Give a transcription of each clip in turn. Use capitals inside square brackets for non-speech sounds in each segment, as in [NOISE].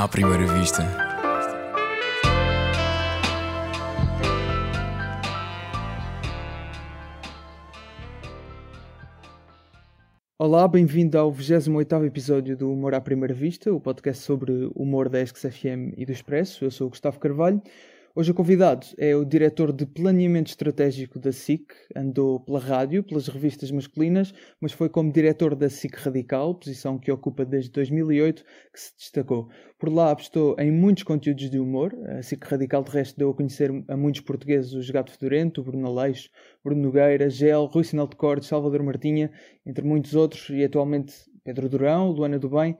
À primeira vista. Olá, bem-vindo ao 28 episódio do Humor à Primeira Vista, o podcast sobre humor da ESC-FM e do Expresso. Eu sou o Gustavo Carvalho. Hoje o convidado é o diretor de planeamento estratégico da SIC, andou pela rádio, pelas revistas masculinas, mas foi como diretor da SIC Radical, posição que ocupa desde 2008, que se destacou. Por lá apostou em muitos conteúdos de humor, a SIC Radical de resto deu a conhecer a muitos portugueses o Gato Fedorento, o Bruno Aleixo, Bruno Nogueira, Gel, Rui Sinal de Cordes, Salvador Martinha, entre muitos outros, e atualmente Pedro Durão, Luana do Bem,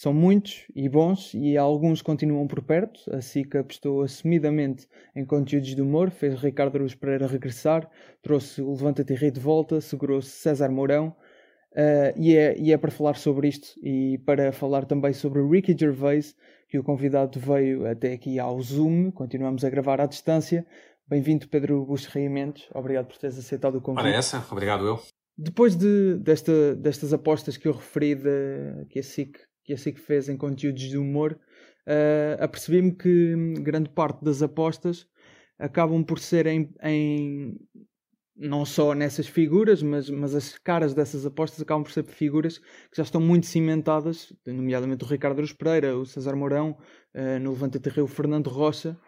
são muitos e bons e alguns continuam por perto. A SICA apostou assumidamente em conteúdos de humor, fez Ricardo Aruz Pereira regressar, trouxe o Levanta-te Rei de volta, segurou-se César Mourão. Uh, e, é, e é para falar sobre isto e para falar também sobre Ricky Gervais, que o convidado veio até aqui ao Zoom. Continuamos a gravar à distância. Bem-vindo, Pedro Busto Mendes. Obrigado por teres aceitado o convite. Para essa, obrigado eu. Depois de, desta, destas apostas que eu referi, de, que a SIC que a SIC fez em conteúdos de humor, uh, apercebi-me que grande parte das apostas acabam por ser em, em, não só nessas figuras, mas, mas as caras dessas apostas acabam por ser figuras que já estão muito cimentadas, nomeadamente o Ricardo Aruz Pereira, o César Mourão, uh, no Levante Rio, o Fernando Rocha,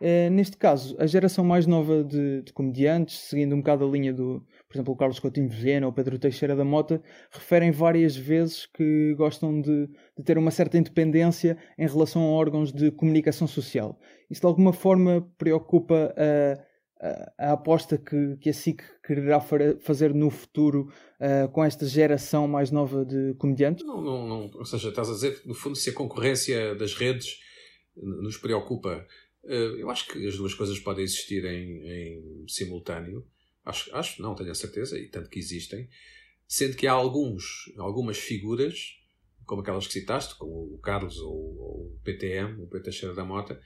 Uh, neste caso, a geração mais nova de, de, comediantes, seguindo um bocado a linha do, por exemplo, o Carlos Coutinho Vilhena ou Pedro Teixeira da Mota, referem várias vezes que gostam de, de, ter uma certa independência em relação a órgãos de comunicação social. Isso de alguma forma preocupa a, a, a aposta que, que a SIC quererá fazer no futuro uh, com esta geração mais nova de comediantes? Não, não, não, ou seja, estás a dizer, no fundo, se a concorrência das redes nos preocupa eh, eu acho que as duas coisas podem existir em, em simultâneo. Acho, acho, não tenho a certeza, e tanto que existem. Sendo que há alguns, algumas figuras, como aquelas que citaste, como o Carlos ou, ou o PTM, o PT Cheira da Mota,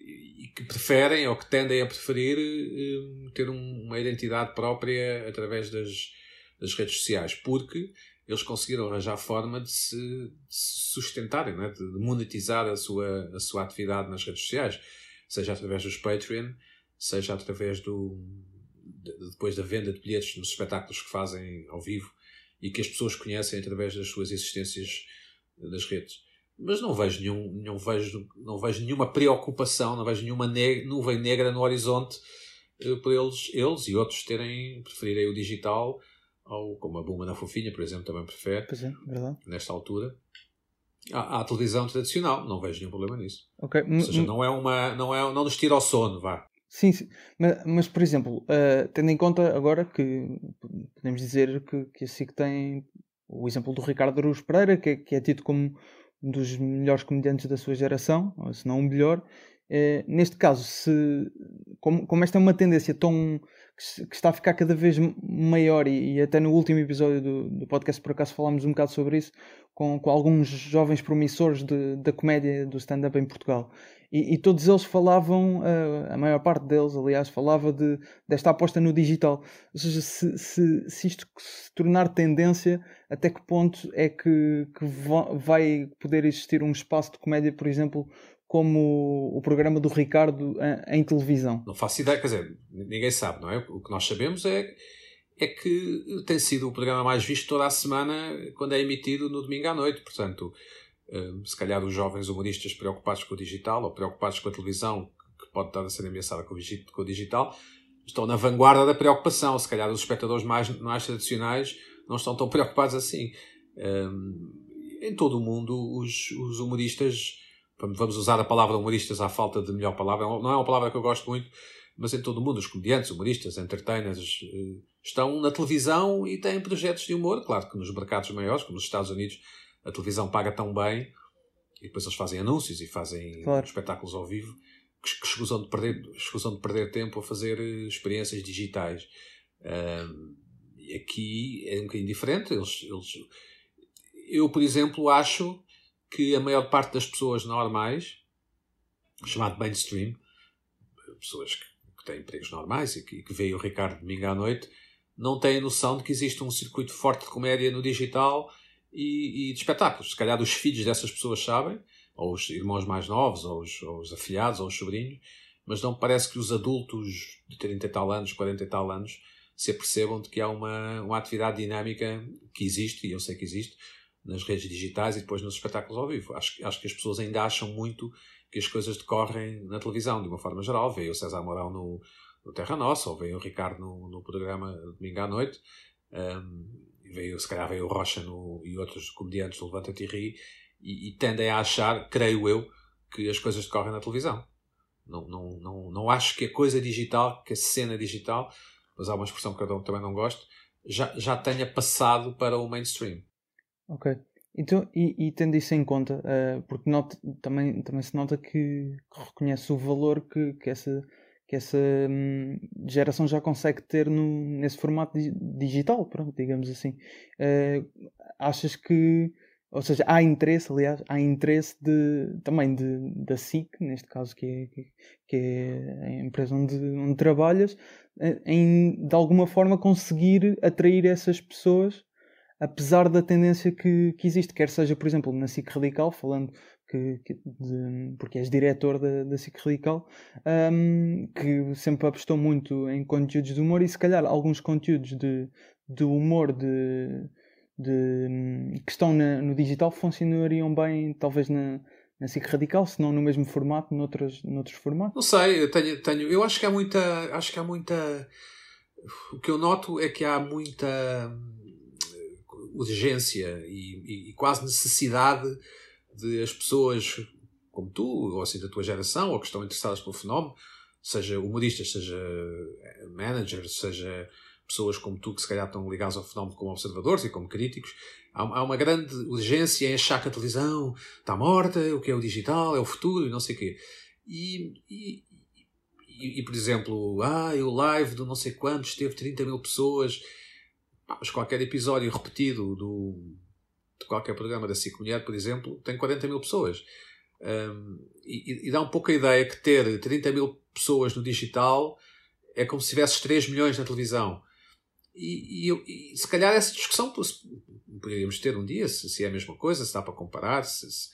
e que preferem ou que tendem a preferir eh, ter um, uma identidade própria através das, das redes sociais, porque eles conseguiram arranjar forma de se, sustentarem, é? de monetizar a sua, a sua atividade nas redes sociais, seja através dos Patreon, seja através do depois da venda de bilhetes nos espetáculos que fazem ao vivo e que as pessoas conhecem através das suas existências nas redes. Mas não vejo, nenhum, não vejo, não vejo nenhuma preocupação, não vejo nenhuma ne nuvem negra no horizonte eh, por eles, eles e outros terem preferirem o digital ou como a Buma na Fofinha, por exemplo, também prefere. É. Nesta altura. À, à televisão tradicional, não vejo nenhum problema nisso. Ok. Ou seja, não é uma. Não, é, não nos tira ao sono, vá. Sim, sim. Mas, mas, por exemplo, uh, tendo em conta agora que podemos dizer que, que a SIC tem o exemplo do Ricardo Aruz Pereira, que, que é tido como um dos melhores comediantes da sua geração, se não o melhor. Uh, neste caso, se, como, como esta é uma tendência tão que, está a ficar cada vez maior e, e até no último episódio do, do, podcast por acaso falámos um bocado sobre isso com, com alguns jovens promissores de, da comédia do stand-up em Portugal e, e, todos eles falavam, uh, a maior parte deles aliás falava de, desta aposta no digital ou seja, se, se, se isto se tornar tendência até que ponto é que, que vai poder existir um espaço de comédia por exemplo como o programa do Ricardo em, televisão? Não faço ideia, quer dizer, ninguém sabe, não é? O que nós sabemos é, é que tem sido o programa mais visto toda a semana quando é emitido no domingo à noite. Portanto, se calhar os jovens humoristas preocupados com o digital ou preocupados com a televisão, que pode estar a ser ameaçada com o digital, estão na vanguarda da preocupação. Se calhar os espectadores mais, mais tradicionais não estão tão preocupados assim. Em todo o mundo, os, os humoristas vamos usar a palavra humoristas à falta de melhor palavra, não é uma palavra que eu gosto muito, mas em todo o mundo os comediantes, humoristas, entertainers eh, estão na televisão e têm projetos de humor. Claro que nos mercados maiores, como nos Estados Unidos, a televisão paga tão bem e depois eles fazem anúncios e fazem claro. espetáculos ao vivo que, que escusam, de perder, escusam de perder tempo a fazer eh, experiências digitais. Um, e aqui é um bocadinho diferente. Eles, eles, eu, por exemplo, acho que a maior parte das pessoas normais, chamado mainstream, pessoas que, que têm empregos normais e que, que veem o Ricardo domingo à noite, não têm noção de que existe um circuito forte de comédia no digital e, e de espetáculos. Se calhar os filhos dessas pessoas sabem, ou os irmãos mais novos, ou os, ou os afilhados, ou os sobrinhos, mas não parece que os adultos de 30 e tal anos, 40 e tal anos, se apercebam de que há uma, uma atividade dinâmica que existe, e eu sei que existe, nas redes digitais e depois nos espetáculos ao vivo. Acho, acho que as pessoas ainda acham muito que as coisas decorrem na televisão, de uma forma geral. Veio o César Mourão no, no Terra Nossa, ou veio o Ricardo no, no programa Domingo à Noite, um, veio, se calhar veio o Rocha no, e outros comediantes do Levanta-te e Ri, e, e tendem a achar, creio eu, que as coisas decorrem na televisão. Não, não, não, não acho que a coisa digital, que a cena digital, mas há uma expressão que eu também não gosto, já, já tenha passado para o mainstream. Ok. Então, e, e tendo isso em conta, uh, porque nota, também, também se nota que reconhece o valor que, que essa, que essa hum, geração já consegue ter no, nesse formato digital, pronto, digamos assim. Uh, achas que ou seja, há interesse, aliás, há interesse de, também de, da SIC, neste caso, que é, que é a empresa onde, onde trabalhas, em de alguma forma conseguir atrair essas pessoas, apesar da tendência que, que existe, quer seja, por exemplo, na SIC Radical, falando que, que de, porque és diretor da, da SIC Radical, um, que sempre apostou muito em conteúdos de humor e se calhar alguns conteúdos de, de humor de de, que estão na, no digital funcionariam bem, talvez na, na SIC Radical, se não no mesmo formato, noutros, noutros formatos? Não sei, eu tenho, tenho, eu acho que há muita, acho que há muita, o que eu noto é que há muita hum, urgência e, e, e quase necessidade de as pessoas como tu, ou assim da tua geração, ou que estão interessadas pelo fenómeno, seja humoristas, seja managers, seja pessoas como tu que se calhar estão ligadas ao fenómeno como observadores e como críticos, há, há uma grande urgência em achar que a televisão está morta, o que é o digital, é o futuro e não sei o quê. E, e, e, e, por exemplo, ah, o live do não sei quantos teve 30 mil pessoas, mas qualquer episódio repetido do, de qualquer programa da SIC Mulher, por exemplo, tem 40 mil pessoas. Um, e, e, dá um pouco a ideia que ter 30 mil pessoas no digital é como se tivesses 3 milhões na televisão. E, e, e, se calhar essa discussão poderíamos ter um dia, se, se, é a mesma coisa, se dá para comparar, se, se,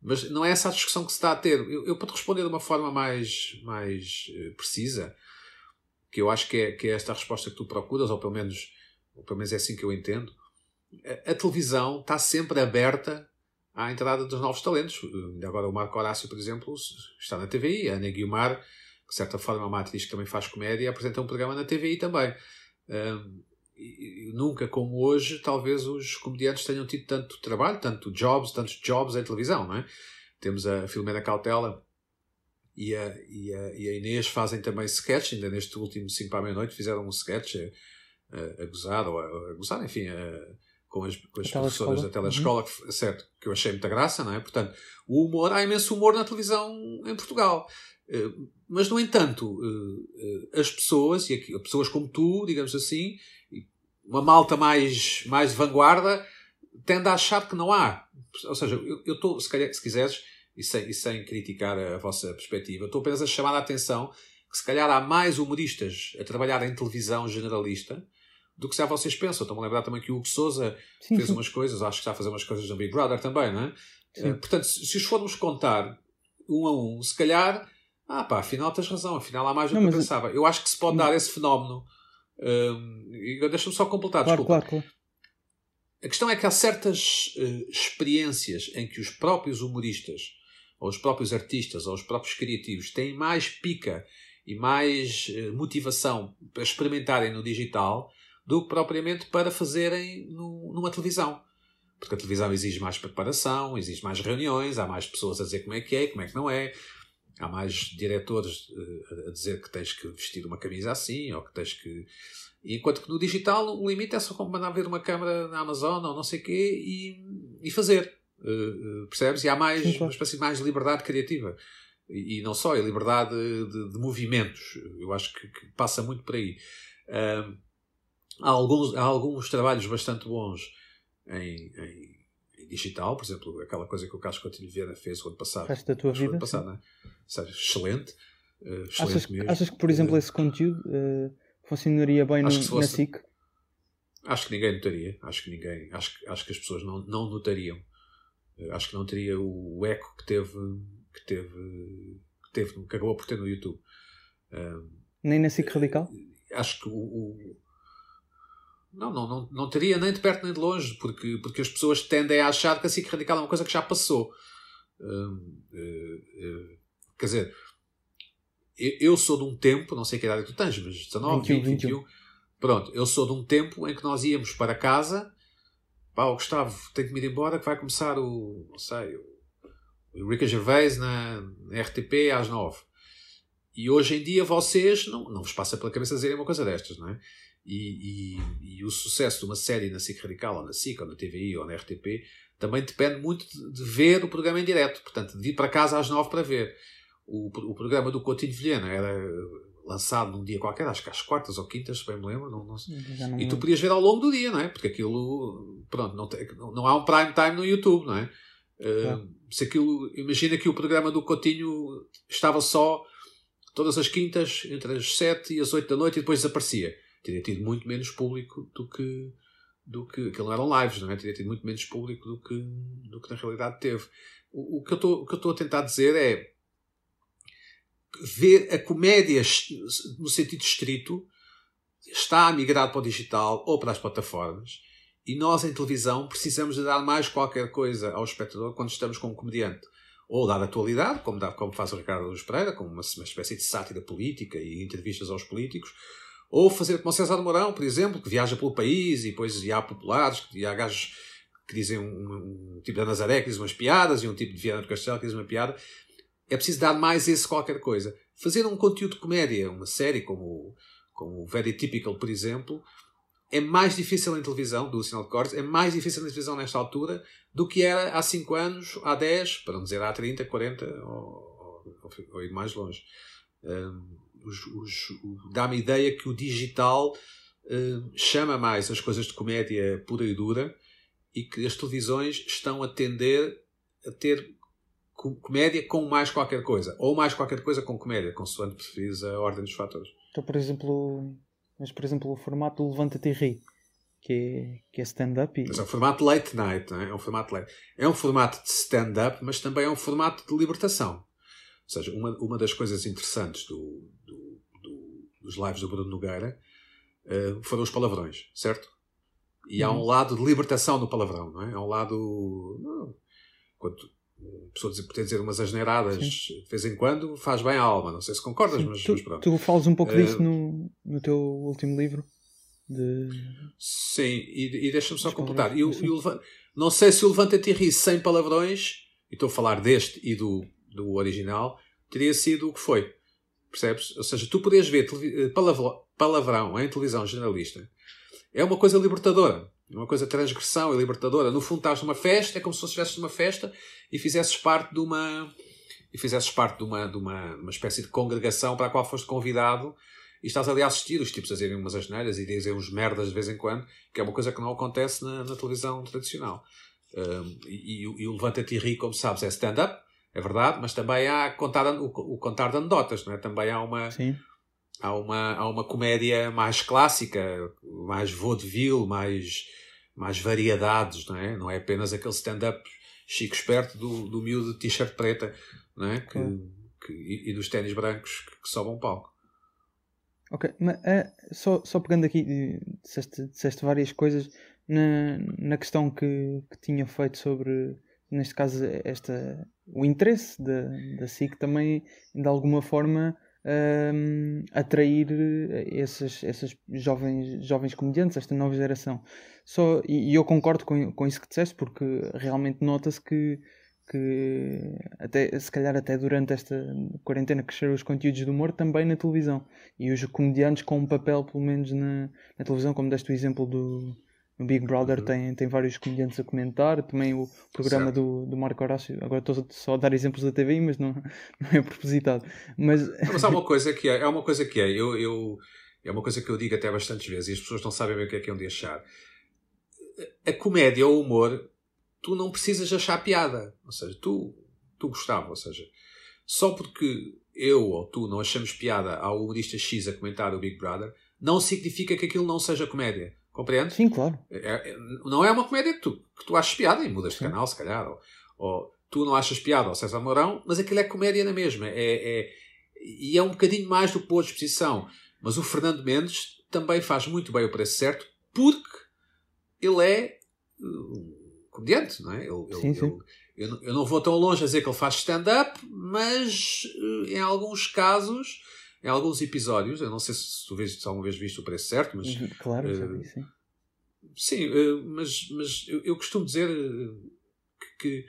mas não é essa a discussão que se está a ter. Eu, eu para te responder de uma forma mais, mais uh, precisa, que eu acho que é, que é esta a resposta que tu procuras, ou pelo menos, ou pelo menos é assim que eu entendo, a, a televisão está sempre aberta à entrada dos novos talentos. Agora o Marco Horácio, por exemplo, está na TVI, a Ana Guiomar, de certa forma é uma atriz que também faz comédia, apresenta um programa na TVI também. Nunca como hoje, talvez os comediantes tenham tido tanto trabalho, tanto jobs, tantos jobs em televisão, não é? Temos a Filomena Cautela e a, e, a, e a Inês fazem também sketch, ainda neste último 5 para a meia-noite fizeram um sketch a, a, a gozar, ou a, a gozar, enfim, com as, com as professoras da telescola, uhum. que, certo, que eu achei muita graça, não é? Portanto, o humor, há imenso humor na televisão em Portugal. Eh, mas, no entanto, eh, eh, as pessoas, e aqui, pessoas como tu, digamos assim, uma malta mais, mais vanguarda, tende a achar que não há. Ou seja, eu estou, se, calhar, se quiseres, e sem, e sem criticar a vossa perspectiva, estou apenas a chamar a atenção que se calhar há mais humoristas a trabalhar em televisão generalista do que se vocês pensam. Estou-me a lembrar também que o Hugo Souza sim, fez sim. umas coisas, acho que está a fazer umas coisas no Big Brother também, não é? Uh, portanto, se, os formos contar um a um, se calhar ah, pá, afinal tens razão, afinal há mais do que eu pensava. Eu acho que se pode dar esse fenómeno. Um, Deixa-me só completar, claro, desculpa. Claro, claro. A questão é que há certas uh, experiências em que os próprios humoristas, ou os próprios artistas, ou os próprios criativos têm mais pica e mais uh, motivação para experimentarem no digital do que propriamente para fazerem no, numa televisão. Porque a televisão exige mais preparação, exige mais reuniões, há mais pessoas a dizer como é que é, como é que não é há mais diretores uh, a dizer que tens que vestir uma camisa assim, ou que tens que. Enquanto que no digital o limite é só como mandar ver uma câmera na Amazon ou não sei o quê e, e fazer. Uh, percebes? E há mais, Sim, uma espécie de mais liberdade criativa. E, e não só, é liberdade de, de, movimentos. Eu acho que, que, passa muito por aí. Uh, há, alguns, há alguns trabalhos bastante bons em, em digital, por exemplo, aquela coisa que o Carlos Coutinho Vieira fez o ano passado. Faz da tua vida. passado, não é? Excelente. Uh, excelente achas, mesmo. achas que, por exemplo, uh, esse conteúdo uh, funcionaria bem no, fosse, na SIC? Acho que ninguém notaria. Acho que ninguém. Acho, acho que as pessoas não, não notariam. acho que não teria o eco que teve, que teve, que, teve, que acabou por ter no YouTube. Nem na SIC Radical? Acho que o, o não, não, não, não teria nem de perto nem de longe, porque, porque as pessoas tendem a achar que a SIC Radical é uma coisa que já passou. Uh, uh, uh, quer dizer, eu sou de um tempo, não sei que idade tu tens, mas 19, 21, 20, 21. 21. Pronto, eu sou de um tempo em que nós íamos para casa, pá, o Gustavo tem que me ir embora que vai começar o, não sei, o Rica Gervais na, na RTP às 9. E hoje em dia vocês, não, não vos passa pela cabeça dizerem uma coisa destas, não é? E, e, e, o sucesso de uma série na SIC Radical, ou na SIC, ou na TVI, ou na RTP, também depende muito de, de ver o programa em direto. Portanto, de ir para casa às nove para ver. O, o programa do Coutinho Vilhena era lançado num dia qualquer, acho que às quartas ou quintas, se bem me lembro. Não, não, não e tu podias ver ao longo do dia, não é? Porque aquilo, pronto, não, tem, não há um prime time no YouTube, não é? Uh, se aquilo, imagina que o programa do Coutinho estava só todas as quintas, entre as sete e as oito da noite, e depois desaparecia teria tido muito menos público do que do que aquilo não eram lives, não é? Teria tido muito menos público do que, do que na realidade teve. O, o que eu estou a tentar dizer é ver a comédia no sentido estrito está a migrar para o digital ou para as plataformas e nós em televisão precisamos de dar mais qualquer coisa ao espectador quando estamos com um comediante ou dar atualidade, como, dá, como faz o Ricardo Luz Pereira, como uma, uma espécie de sátira política e entrevistas aos políticos, ou fazer como o César Mourão, por exemplo, que viaja pelo país e depois e há populares, e há gajos que dizem um, um, tipo de Nazaré que diz umas piadas e um tipo de Viana do Castelo que diz uma piada. É preciso dar mais esse qualquer coisa. Fazer um conteúdo de comédia, uma série como, como Very Typical, por exemplo, é mais difícil em televisão, do sinal de cortes, é mais difícil na televisão nesta altura do que era há 5 anos, há 10, para não dizer há 30, 40 ou, ou, ou mais longe. Um, dá-me a ideia que o digital uh, chama mais as coisas de comédia pura e dura e que as televisões estão a tender a ter comédia com mais qualquer coisa. Ou mais qualquer coisa com comédia, consoante preferires a ordem dos fatores. Então, por exemplo, mas por exemplo o formato Levanta-te e ri, que é, que é stand-up. E... Mas é um formato late night, não é? É um formato late. É um formato de stand-up, mas também é um formato de libertação. Ou seja, uma, uma das coisas interessantes do, dos lives do Bruno Nogueira, uh, foram os palavrões, certo? E há um uhum. lado de libertação no palavrão, não é? Há um lado. Não, quando a pessoa poder dizer umas asneiradas Sim. de vez em quando faz bem à alma. Não sei se concordas, mas, tu, mas pronto. Tu falas um pouco uh, disso no, no teu último livro. De... Sim, e, e deixa-me só completar. E, o, e o, não sei se o Levanta-te e ri sem palavrões, e estou a falar deste e do, do original, teria sido o que foi. Percebes? Ou seja, tu podes ver eh, palavrão em televisão generalista. É uma coisa libertadora. É uma coisa transgressão e libertadora. No fundo, estás numa festa, é como se estivesses numa festa e fizesses parte de uma. E fizesses parte de uma, de uma, uma espécie de congregação para a qual foste convidado e estás ali a assistir os tipos a dizerem umas asneiras e dizem uns merdas de vez em quando, que é uma coisa que não acontece na, na televisão tradicional. Um, e, e o Levanta-te e ri, como sabes, é stand-up é verdade, mas também há contar, o, o contar de anedotas, não é? Também há uma, Sim. há uma, há uma comédia mais clássica, mais vaudeville, mais, mais variedades, não é? Não é apenas aquele stand-up chico esperto do, do miúdo de t-shirt preta, não é? Que, que, e, dos ténis brancos que, que sobam palco. Ok, mas é, só, só pegando aqui, disseste, disseste várias coisas na, na questão que, que tinha feito sobre neste caso, esta, o interesse da, da SIC também, de alguma forma, um, atrair esses, esses jovens, jovens comediantes, esta nova geração. Só, e, e eu concordo com, com isso que disseste, porque realmente nota-se que, que até, se calhar até durante esta quarentena cresceram os conteúdos do humor também na televisão. E os comediantes com um papel, pelo menos na, na televisão, como deste o exemplo do, no Big Brother uhum. tem, tem vários comediantes a comentar, também o programa do, do Marco Horácio. Agora estou só a dar exemplos da TVI, mas não, [LAUGHS] não é propositado. Mas... mas há uma coisa que é, é uma coisa que é, eu, eu, é uma coisa que eu digo até bastantes vezes e as pessoas não sabem bem o que é que é de achar. A comédia ou o humor, tu não precisas achar piada. Ou seja, tu, tu gostava, ou seja, só porque eu ou tu não achamos piada ao humorista X a comentar o Big Brother, não significa que aquilo não seja comédia. Compreendes? Sim, claro. É, é, não é uma comédia que tu, que tu achas piada e mudas de canal, se calhar. Ou, ou tu não achas piada ao César Mourão, mas aquilo é comédia na mesma. É, é, e é um bocadinho mais do que boa disposição. Mas o Fernando Mendes também faz muito bem o preço certo, porque ele é um comediante, não é? Ele, sim, ele, sim. Ele, eu, eu, não vou tão longe a dizer que ele faz stand-up, mas eh, em alguns casos, em alguns episódios, eu não sei se tu vês, se alguma vez viste o preço certo, mas. Uhum, claro, uh, já vi, sim. Sim, uh, mas, mas eu, eu, costumo dizer que, que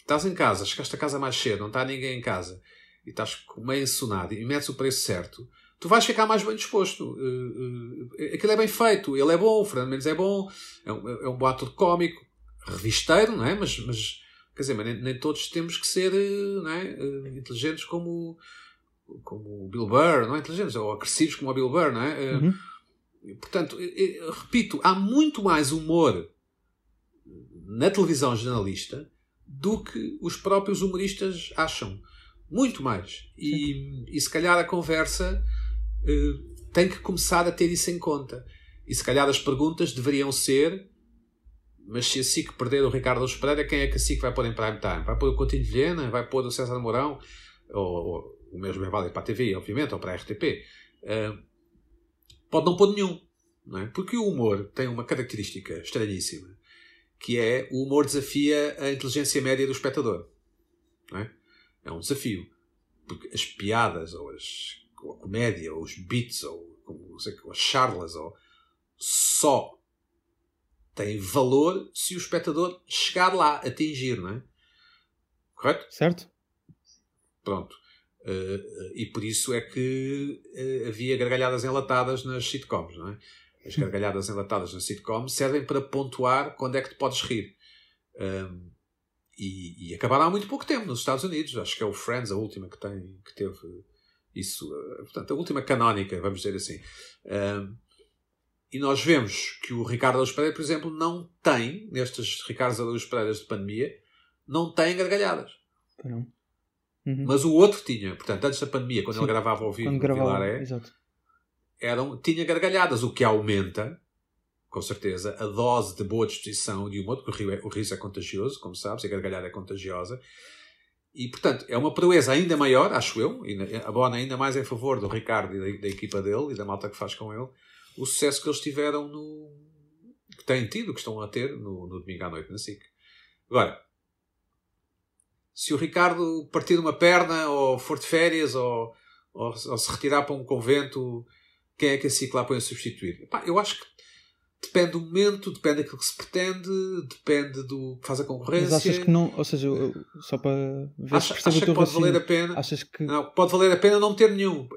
estás em casa, chegaste a casa mais cedo, não está ninguém em casa, e estás meio ensonado e metes o preço certo, tu vais ficar mais bem disposto. Uh, aquilo é bem feito, ele é bom, o Fernando Mendes é bom, é um, é um bom ator cómico, revisteiro, não é? Mas, mas quer dizer, mas nem, nem, todos temos que ser não é? Inteligentes como, como o Bill Burr, não é? Inteligentes, ou agressivos como o Bill Burr, não é? Uhum. Portanto, repito, há muito mais humor na televisão jornalista do que os próprios humoristas acham. Muito mais. E, e se calhar a conversa tem que começar a ter isso em conta. E se calhar as perguntas deveriam ser mas se a SIC perder o Ricardo Pereira, quem é que a SIC vai pôr em prime time? Vai pôr o Coutinho de Viena? Vai pôr o César Mourão? Ou, ou o mesmo é válido para a TV, obviamente, ou para a RTP. Uh, eh, pode não pôr nenhum. Não é? Porque o humor tem uma característica estranhíssima, que é o humor desafia a inteligência média do espectador. Não é? é um desafio. Porque as piadas, ou, as, ou a comédia, ou os beats, ou, como, sei, ou as charlas, ou, só tem valor se o espectador chegar lá, atingir, não é? Correto? Certo. Pronto. Uh, e por isso é que uh, havia gargalhadas enlatadas nas sitcoms, não é? As gargalhadas enlatadas nas sitcoms servem para pontuar quando é que te podes rir. Um, e, e, acabaram há muito pouco tempo nos Estados Unidos. Acho que é o Friends, a última que, tem, que teve isso. Portanto, a última canónica, vamos dizer assim. Um, e nós vemos que o Ricardo Araújo Pereira, por exemplo, não tem, nestes Ricardo Araújo Pereiras de pandemia, não tem gargalhadas. Não. Uhum. Mas o outro tinha. Portanto, antes da pandemia, quando Sim. ele gravava ao vivo quando no Vilaré, eram, tinha gargalhadas, o que aumenta, com certeza, a dose de boa disposição de humor, porque o, é, o riso é contagioso, como sabes, a gargalhada é contagiosa. E, portanto, é uma proeza ainda maior, acho eu, e abona ainda mais em favor do Ricardo e da, da equipa dele e da malta que faz com ele, o sucesso que eles tiveram no. que têm tido, que estão a ter no, no domingo à noite na SIC. Agora, se o Ricardo partir uma perna, ou for de férias, ou, ou, ou se retirar para um convento, quem é que a SIC lá põe a substituir? Epá, eu acho que depende do momento, depende daquilo que se pretende, depende do que faz a concorrência. Mas achas que não, ou seja, só para ver acha, se acha que pode valer a pena. Achas que não, pode valer a pena não ter nenhum.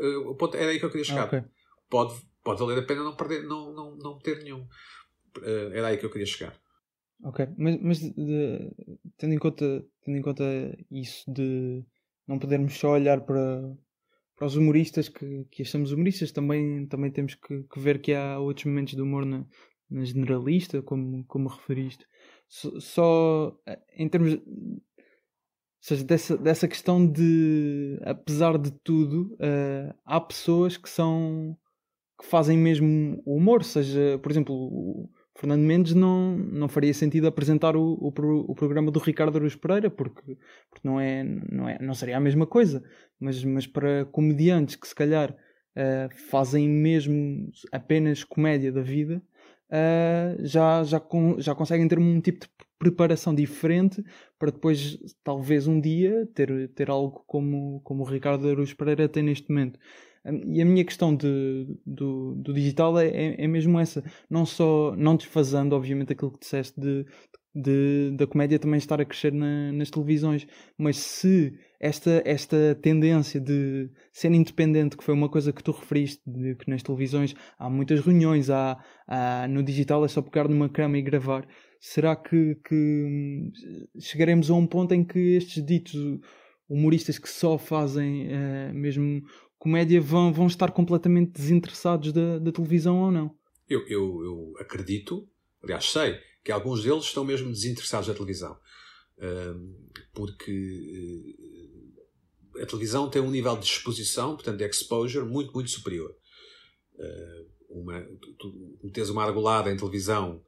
Era aí que eu queria chegar. Ah, okay. Pode pode valer a pena não perder, não, não, não ter nenhum. Uh, era aí que eu queria chegar. Ok, mas, mas de, tendo, em conta, tendo em conta isso de não podermos só olhar para, para os humoristas que, que achamos humoristas, também, também temos que, que ver que há outros momentos de humor na, na generalista, como, como referiste. Só, só em termos. Ou seja, dessa, dessa questão de, apesar de tudo, uh, há pessoas que são que fazem mesmo humor, seja, por exemplo, o Fernando Mendes não, não faria sentido apresentar o, o, o programa do Ricardo Aruz Pereira, porque, porque não, é, não, é, não seria a mesma coisa, mas, mas para comediantes que se calhar uh, fazem mesmo apenas comédia da vida, uh, já, já, já conseguem ter um tipo de preparação diferente para depois, talvez um dia, ter, ter algo como, como o Ricardo Aruz Pereira tem neste momento. E a minha questão de, do, do digital é, é, é, mesmo essa. Não só, não desfazendo, obviamente, aquilo que disseste de, de, da comédia também estar a crescer na, nas televisões, mas se esta, esta tendência de ser independente, que foi uma coisa que tu referiste, de que nas televisões há muitas reuniões, há, há no digital é só pegar numa cama e gravar, será que, que hum, chegaremos a um ponto em que estes ditos humoristas que só fazem uh, mesmo comédia vão, vão estar completamente desinteressados da, da televisão ou não. Eu, eu, eu, acredito, aliás, sei, que alguns deles estão mesmo desinteressados da televisão. porque eh, a televisão tem um nível de exposição, portanto, de exposure, muito, muito superior. Uma, tu, tu metes uma argolada em televisão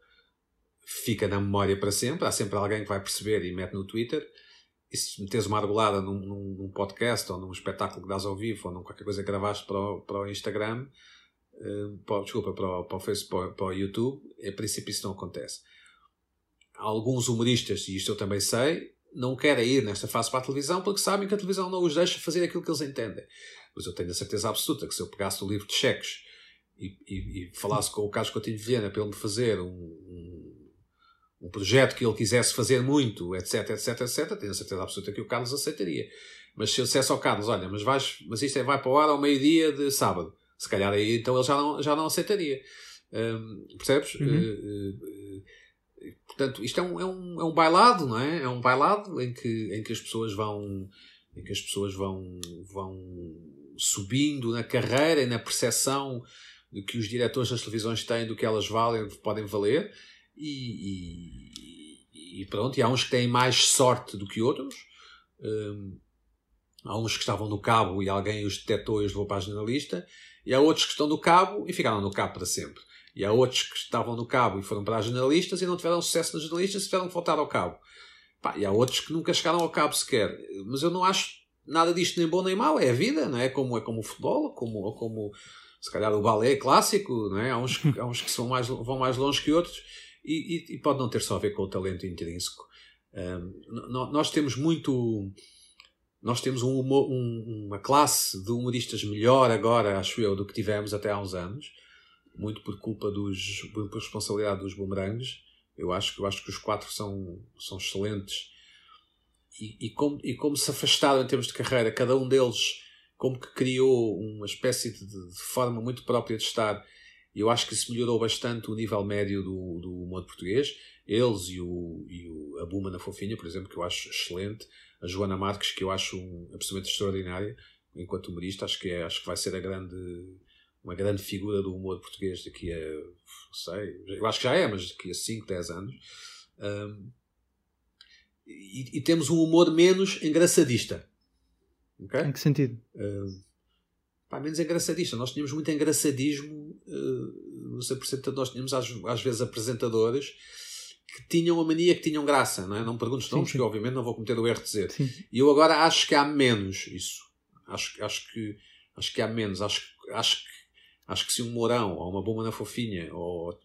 fica na memória para sempre. Há sempre alguém que vai perceber e mete no Twitter. E se meteres uma arbolada num, num, podcast ou num espetáculo que dás ao vivo ou num qualquer coisa que gravaste para o, para o Instagram, uh, para, desculpa, para o, para o Facebook, para, o YouTube, a princípio isso não acontece. Alguns humoristas, e isto eu também sei, não querem ir nesta fase para a televisão porque sabem que a televisão não os deixa fazer aquilo que eles entendem. Mas eu tenho a certeza absoluta que se eu pegasse o livro de cheques e, e, e falasse com o Carlos Coutinho Viena para ele me fazer um, um, projeto que ele quisesse fazer muito, etc, etc, etc, tenho a certeza absoluta que o Carlos aceitaria. Mas se eu dissesse ao Carlos, olha, mas, vais, mas isto é, vai para o ar ao meio-dia de sábado, se calhar aí então ele já não, já não aceitaria. Um, percebes? Uhum. Uh, uh, portanto, isto é um, é, um, é um bailado, não é? É um bailado em que, em que as pessoas vão em que as pessoas vão, vão subindo na carreira e na percepção de que os diretores das televisões têm do que elas valem, podem valer e, e, e pronto, e há uns que têm mais sorte do que outros um, há uns que estavam no cabo e alguém os detectou e os levou para a jornalista e há outros que estão no cabo e ficaram no cabo para sempre e há outros que estavam no cabo e foram para as jornalistas e não tiveram sucesso nas jornalistas e tiveram que voltar ao cabo. Pá, e há outros que nunca chegaram ao cabo sequer. Mas eu não acho nada disto nem bom nem mau. É a vida, não é? Como, é como o futebol, como, como se calhar o balé clássico, não é? Há uns, há uns que são mais, vão mais longe que outros e, e, e pode não ter só a ver com o talento intrínseco. Um, nós temos muito nós temos um, um, uma classe de humoristas melhor agora, acho eu, do que tivemos até há uns anos muito por culpa dos por responsabilidade dos bumerangues. Eu acho que eu acho que os quatro são são excelentes e, e, como, e como se afastaram em termos de carreira, cada um deles como que criou uma espécie de, de forma muito própria de estar. Eu acho que isso melhorou bastante o nível médio do, do humor português. Eles e, o, e o, a Buma na Fofinha, por exemplo, que eu acho excelente. A Joana Marques, que eu acho um, absolutamente extraordinária enquanto humorista. Acho que, é, acho que vai ser a grande uma grande figura do humor português daqui a, não sei, eu acho que já é, mas daqui a 5, 10 anos. Um, e, e, temos um humor menos engraçadista. Okay? Em que sentido? Um, pá, menos engraçadista. Nós tínhamos muito engraçadismo, sei por cento, nós tínhamos às, às vezes apresentadores que tinham a mania que tinham graça, não é? Não perguntes nomes, que obviamente não vou cometer o erro de dizer. Sim. E eu agora acho que há menos isso. Acho, acho, que, acho que há menos. Acho, acho que Acho que se um Mourão, ou uma Bomba na Fofinha, ou,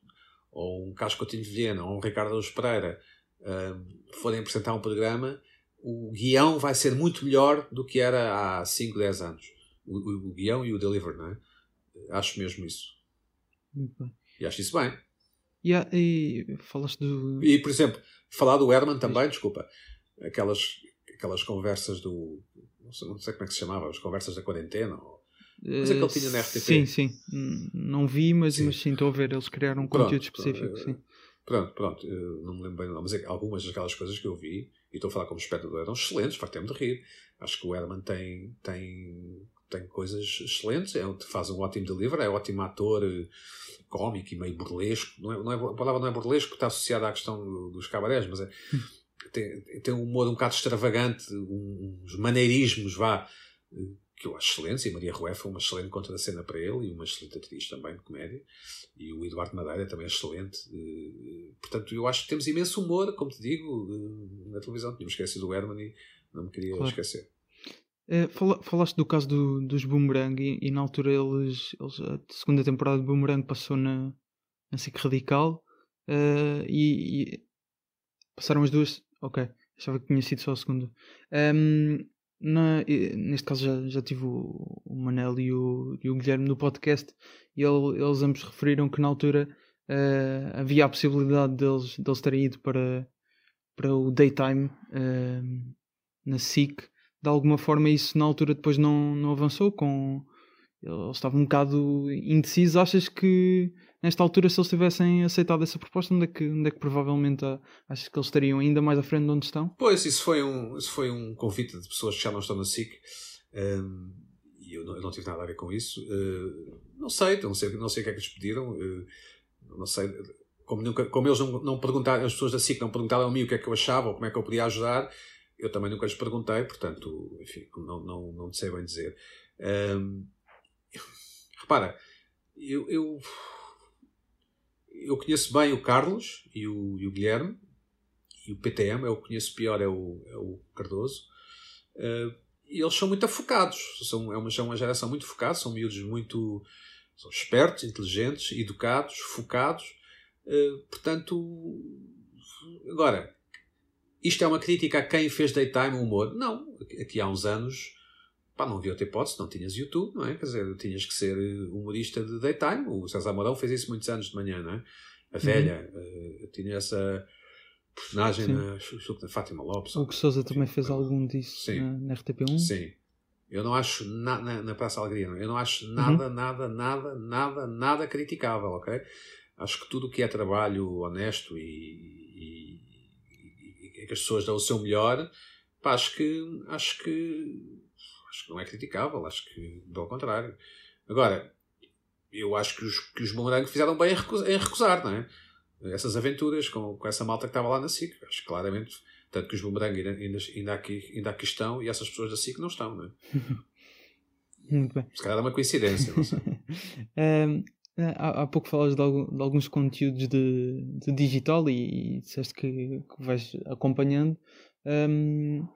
ou um Cascotinho de Viena, ou um Ricardo Luz Pereira uh, forem apresentar um programa, o guião vai ser muito melhor do que era há 5, 10 anos. O, o, o guião e o deliver, não é? Acho mesmo isso. Muito bem. E acho isso bem. E, e falaste do. E, por exemplo, falar do Herman também, desculpa. Aquelas, aquelas conversas do. Não sei, não sei como é que se chamava, as conversas da quarentena, ou mas é que ele tinha na RTP. Sim, sim. Não vi, mas sim, mas sim estou a ver. Eles criaram um pronto, conteúdo específico. Pronto, sim. pronto, pronto. não me lembro bem, não, mas é algumas daquelas coisas que eu vi, e estou a falar como espectador, eram excelentes, fartei-me de rir. Acho que o Herman tem, tem, tem coisas excelentes, é, faz um ótimo delivery, é um ótimo ator eh, cómico e meio burlesco. Não é, não é, a palavra não é burlesco, está associada à questão dos cabarés, mas é, tem, tem um humor um bocado extravagante, uns maneirismos, vá eh, que eu acho excelentes, e Maria Rué foi uma excelente conta da cena para ele e uma excelente atriz também de comédia. E o Eduardo Madeira também é excelente. Eh, portanto, eu acho que temos imenso humor, como te digo, na televisão. Tínhamos esquecido do Herman e não me queria claro. esquecer. É, falaste do caso do, dos Boomerang e, e, na altura eles, eles, a segunda temporada de Boomerang passou na, na SIC Radical uh, e, e, passaram as duas. Ok, achava que tinha sido só a segunda. Um, na, neste caso já, já tive o, o Manel e o, e o Guilherme no podcast e ele, eles ambos referiram que na altura uh, havia a possibilidade deles, deles terem ido para, para o daytime uh, na SIC. De alguma forma isso na altura depois não, não avançou com eles estavam um bocado indecisos. Achas que nesta altura, se eles tivessem aceitado essa proposta, onde é que, onde é que provavelmente ah, achas que eles estariam ainda mais à frente de onde estão? Pois, isso foi um, isso foi um convite de pessoas que já não estão na SIC. Um, e eu não, eu não, tive nada a ver com isso. Uh, não sei, não sei, não sei o que é que eles pediram. Uh, não sei. Como, nunca, como eles não, não perguntaram, as pessoas da SIC não perguntaram a mim o que é que eu achava ou como é que eu podia ajudar, eu também nunca lhes perguntei, portanto, enfim, não, não, não sei bem dizer. Um, repara, eu, eu eu conheço bem o Carlos e o, e o Guilherme, e o PTM, eu conheço pior é o, é o Cardoso. Uh, e eles são muito afocados, são, é uma, são uma geração muito focada, são miúdos muito são espertos, inteligentes, educados, focados. Uh, portanto, agora, isto é uma crítica a quem fez daytime humor? Não. Aqui há uns anos pá, não havia outra hipótese, não tinhas YouTube, não é? Quer dizer, tinhas que ser humorista de daytime. O César Mourão fez isso muitos anos de manhã, não é? A velha uhum. uh, tinha essa personagem na, na, Fátima Lopes. O que Souza também fez algum disso Sim. Na, na RTP1. Sim. Eu não acho na, na, na Praça Alegria, não. É? eu não acho nada, uhum. nada, nada, nada, nada criticável, ok? Acho que tudo o que é trabalho honesto e, e, que as pessoas dão o seu melhor, pá, acho que acho que acho que não é criticável, acho que ao contrário. Agora, eu acho que os, que os Boomerang fizeram bem em recusar, em recusar, não é? Essas aventuras com, com essa malta que estava lá na SIC. Acho claramente, tanto que os Boomerang ainda, ainda, ainda, aqui, ainda aqui estão e essas pessoas da SIC não estão, não é? [LAUGHS] Muito bem. Se calhar é uma coincidência, não sei. [LAUGHS] um, há, há, pouco falas de, de, alguns conteúdos de, de digital e, e disseste que, que vais acompanhando. Um,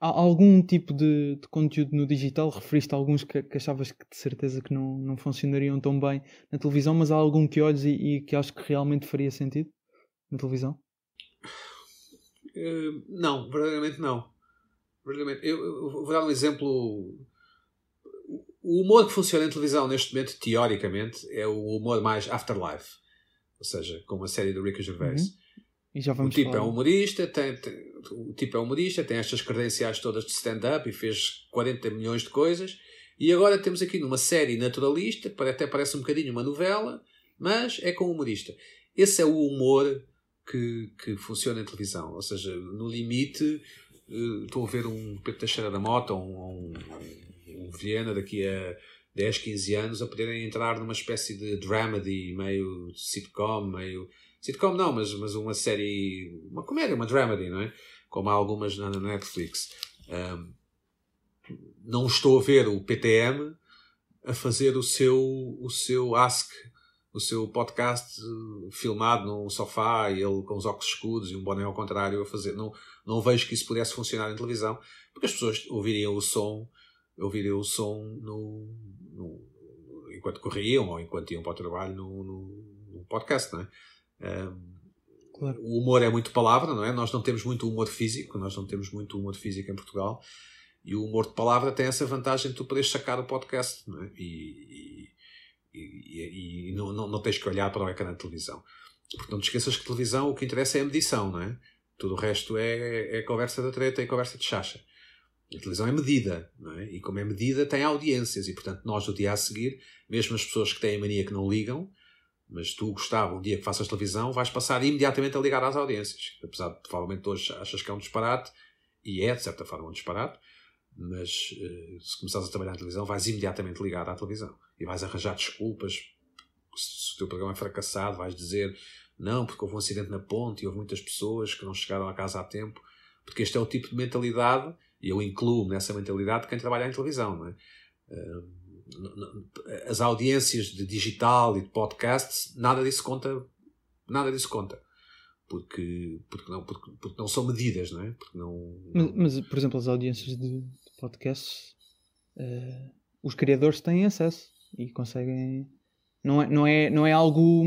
há algum tipo de, de, conteúdo no digital? Referiste a alguns que, que, achavas que de certeza que não, não funcionariam tão bem na televisão, mas há algum que olhes e, e que acho que realmente faria sentido na televisão? Uh, não, verdadeiramente não. Verdadeiramente. Eu, eu, vou dar um exemplo. O humor que funciona em televisão neste momento, teoricamente, é o humor mais afterlife. Ou seja, como a série do Ricky Gervais. Uhum e já vamos o tipo falar. é humorista, tem, tem, o tipo é humorista, tem estas credenciais todas de stand-up e fez 40 milhões de coisas. E agora temos aqui numa série naturalista, que até parece um bocadinho uma novela, mas é com humorista. Esse é o humor que, que funciona em televisão. Ou seja, no limite, uh, estou a ver um Pedro Teixeira da Mota, um, um, um Viena daqui a 10, 15 anos a poderem entrar numa espécie de dramedy, meio sitcom, meio Sitcom não, mas, mas uma série, uma comédia, uma dramedy, não é? Como há algumas na, Netflix. Um, não estou a ver o PTM a fazer o seu, o seu Ask, o seu podcast uh, filmado num sofá e ele com os óculos escuros e um boné ao contrário a fazer. Não, não vejo que isso pudesse funcionar em televisão, porque as pessoas ouviriam o som, ouviriam o som no, no enquanto corriam ou enquanto iam para o trabalho no, no, podcast, não é? Claro. O humor é muito palavra, não é? Nós não temos muito humor físico, nós não temos muito humor físico em Portugal. E o humor de palavra tem essa vantagem de tu poderes sacar o podcast, não é? E, e, e, e não, não, não, tens que olhar para o ecrã da televisão. Porque não te esqueças que televisão o que interessa é a medição, não é? Tudo o resto é, é conversa da treta e conversa de chacha. A televisão é medida, não é? E como é medida, tem audiências. E, portanto, nós, no dia a seguir, mesmo as pessoas que têm mania que não ligam, mas tu, Gustavo, um dia que faças televisão, vais passar imediatamente a ligar às audiências. Apesar de provavelmente hoje achas que é um disparate, e é de certa forma um disparate, mas uh, se começares a trabalhar na televisão, vais imediatamente ligar à televisão e vais arranjar desculpas. Se o teu programa é fracassado, vais dizer não, porque houve um acidente na ponte e houve muitas pessoas que não chegaram a casa a tempo. Porque este é o tipo de mentalidade, e eu incluo nessa mentalidade quem trabalha em televisão. É? As audiências de digital e de podcasts, nada disso conta, nada disso conta. Porque, porque, não, porque, porque não são medidas, não é? Porque não. Mas, mas, por exemplo, as audiências de, de podcasts, uh, os criadores têm acesso e conseguem. Não é, não é, não é algo.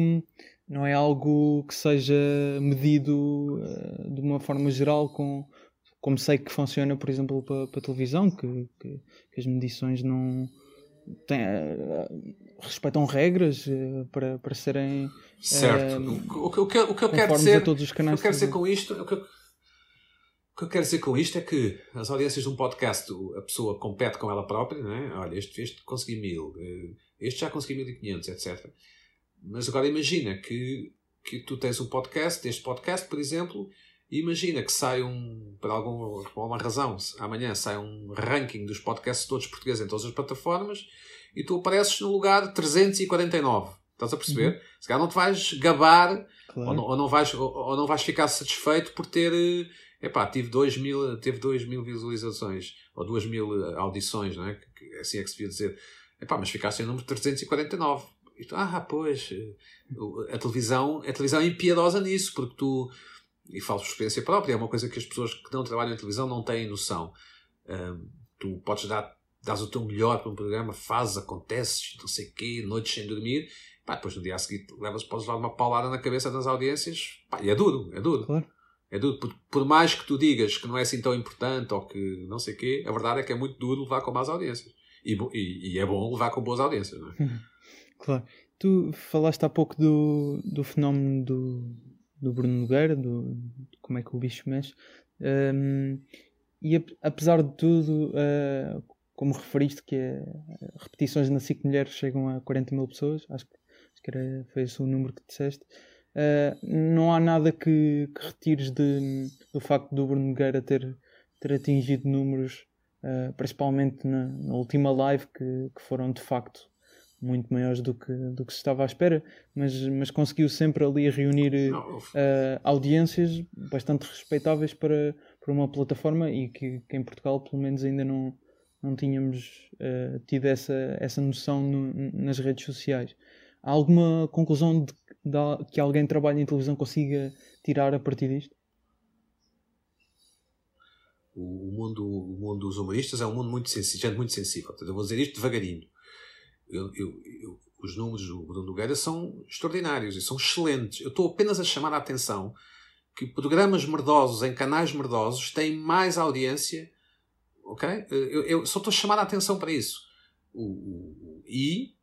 Não é algo que seja medido uh, de uma forma geral com, como sei que funciona, por exemplo, para, para a televisão, que, que, que as medições não, tem, uh, respeitam regras uh, para, para serem certo. Uh, o, que, o, que, o que eu quero dizer, todos os canais o que eu quero dizer com isto, o que, eu, o que eu quero dizer com isto é que as audiências de um podcast, a pessoa compete com ela própria, não é? Olha, este, este consegui mil, este já consegui mil e quinhentos, etc. Mas agora imagina que, que tu tens um podcast, este podcast, por exemplo, imagina que sai um, por, algum, por alguma razão, amanhã sai um ranking dos podcasts todos portugueses em todas as plataformas e tu apareces no lugar 349. Estás a perceber? Uhum. Se calhar não te vais gabar claro. ou, não, ou, não vais, ou, ou, não vais ficar satisfeito por ter. Eh, epá, tive 2 mil, teve 2 mil visualizações ou 2 mil eh, audições, não é? Assim é que se devia dizer. Epá, mas ficaste em número 349. E tu, ah, pois, a televisão, a televisão é impiedosa nisso, porque tu, e falo por experiência própria, é uma coisa que as pessoas que não trabalham em televisão não têm noção. Um, tu podes dar, dás o teu melhor para um programa, fazes, acontece, não sei o quê, noites sem dormir, pá, depois no dia a seguir levas, podes levar uma paulada na cabeça das audiências, pá, e é duro, é duro. Claro. É duro, por, por, mais que tu digas que não é assim tão importante ou que não sei o quê, a verdade é que é muito duro levar com más audiências. E, e, e é bom levar com boas audiências, não é? [LAUGHS] Claro. Tu falaste há pouco do, do fenómeno do, do Bruno Nogueira, do, como é que o bicho mexe. Um, e apesar de tudo, uh, como referiste, que é, repetições na SIC Mulheres chegam a 40 mil pessoas, acho que, acho que era, foi esse o número que disseste. Uh, não há nada que, que retires de, do facto do Bruno Nogueira ter, ter atingido números, principalmente na, na, última live, que, que foram de facto muito maiores do que, do que se estava à espera, mas, mas conseguiu sempre ali reunir uh, audiências bastante respeitáveis para, para uma plataforma e que, que em Portugal pelo menos ainda não, não tínhamos uh, tido essa, essa noção no, nas redes sociais. Há alguma conclusão de, de, que alguém que trabalha em televisão consiga tirar a partir disto? O mundo, o mundo dos humoristas é um mundo muito sensível, muito sensível. Eu vou dizer isto devagarinho eu, eu, eu, os números do Bruno Nogueira são extraordinários e são excelentes. Eu estou apenas a chamar a atenção que programas merdosos em canais merdosos têm mais audiência. Ok? Eu, eu só estou a chamar a atenção para isso. O, o, e.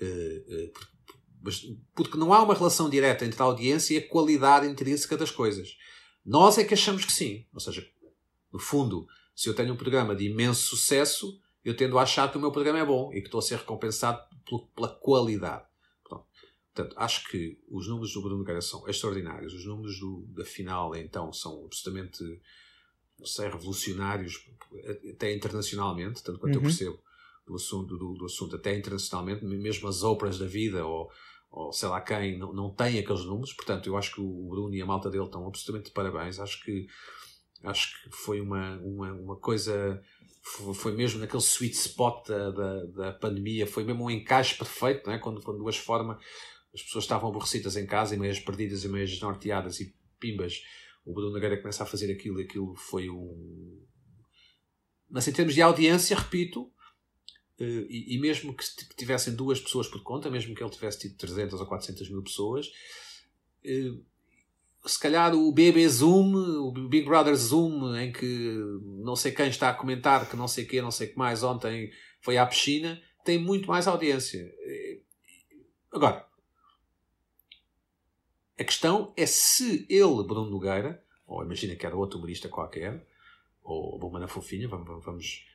Uh, uh, porque não há uma relação direta entre a audiência e a qualidade intrínseca das coisas. Nós é que achamos que sim. Ou seja, no fundo, se eu tenho um programa de imenso sucesso, eu tendo a achar que o meu programa é bom e que estou a ser recompensado pela qualidade. Portanto, acho que os números do Bruno Nogueira são extraordinários. Os números do, da final, então, são absolutamente, não sei, revolucionários, até internacionalmente, tanto quanto uhum. eu percebo do assunto, do, do, assunto, até internacionalmente, mesmo as óperas da vida ou, ou sei lá quem, não, não têm aqueles números. Portanto, eu acho que o Bruno e a malta dele estão absolutamente de parabéns. Acho que, acho que foi uma, uma, uma coisa foi mesmo naquele sweet spot da, da, da, pandemia, foi mesmo um encaixe perfeito, não é? quando, quando duas formas as pessoas estavam aborrecidas em casa e meias perdidas e meias desnorteadas e pimbas, o Bruno Nogueira começa a fazer aquilo e aquilo foi um... Mas em termos de audiência, repito, eh, e, e mesmo que tivessem duas pessoas por conta, mesmo que ele tivesse tido 300 ou 400 mil pessoas, eh, se calhar o BB Zoom, o Big Brother Zoom, em que não sei quem está a comentar que não sei o que, não sei o que mais, ontem foi à piscina, tem muito mais audiência. Agora, a questão é se ele, Bruno Nogueira, ou imagina que era outro humorista qualquer, ou Bomana Fofinha, vamos, vamos,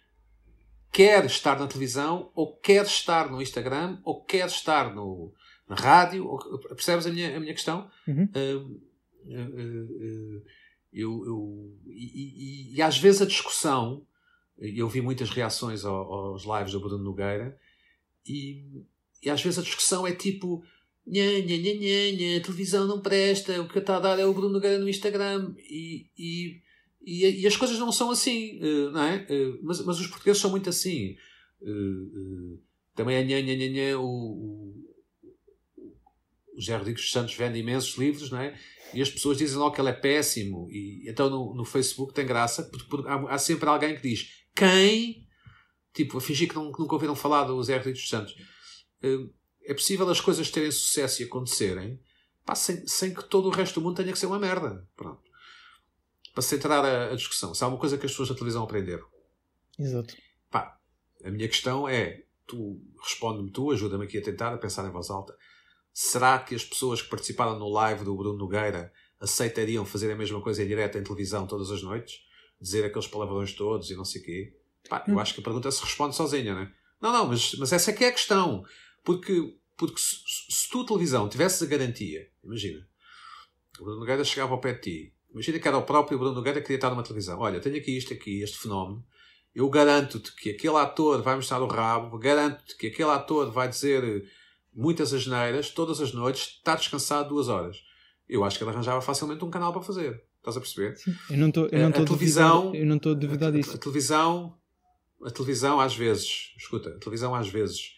quer estar na televisão, ou quer estar no Instagram, ou quer estar no, na rádio, ou, percebes a minha, a minha questão? Uhum. Eh, eu, eu e, e, e, às vezes a discussão, eu vi muitas reações aos lives do Bruno Nogueira, e, e às vezes a discussão é tipo: nha, nha, nha, nha, nha, a televisão não presta, o que está a dar é o Bruno Nogueira no Instagram, e, e, e, as coisas não são assim, eh, não é? Mas, mas os portugueses são muito assim. Também é nha, nha, nha, nha, o, o, José Rodrigues Santos vende imensos livros, não é? e as pessoas dizem logo que ele é péssimo. E então no, no Facebook tem graça, porque, porque há, há, sempre alguém que diz quem, tipo, a fingir que, não, que nunca ouviram falar do Zé Rodrigues dos Santos. Uh, é possível as coisas terem sucesso e acontecerem pá, sem, sem que todo o resto do mundo tenha que ser uma merda. Pronto. Para centrar a, a discussão. Se há uma coisa que as pessoas da televisão aprenderam. Exato. Pá, a minha questão é: tu responde-me tu, ajuda-me aqui a tentar, a pensar em voz alta Será que as pessoas que participaram no live do Bruno Nogueira aceitariam fazer a mesma coisa em direto em televisão todas as noites? Dizer aqueles palavrões todos e não sei o quê? Pá, eu hum. acho que a pergunta se responde sozinha, não é? Não, não, mas, mas essa é que é a questão. Porque, porque se, se tu, televisão, tivesses a garantia, imagina, o Bruno Nogueira chegava ao pé de ti, imagina que era o próprio Bruno Nogueira que queria estar numa televisão. Olha, tenho aqui isto, aqui, este fenómeno, eu garanto-te que aquele ator vai mostrar o rabo, garanto-te que aquele ator vai dizer muitas asneiras, todas as noites, está descansado duas horas. Eu acho que ele arranjava facilmente um canal para fazer. Estás a perceber? Sim. Eu não estou a, a televisão, eu não estou a duvidar disso. A, a, televisão, a televisão às vezes, escuta, a televisão às vezes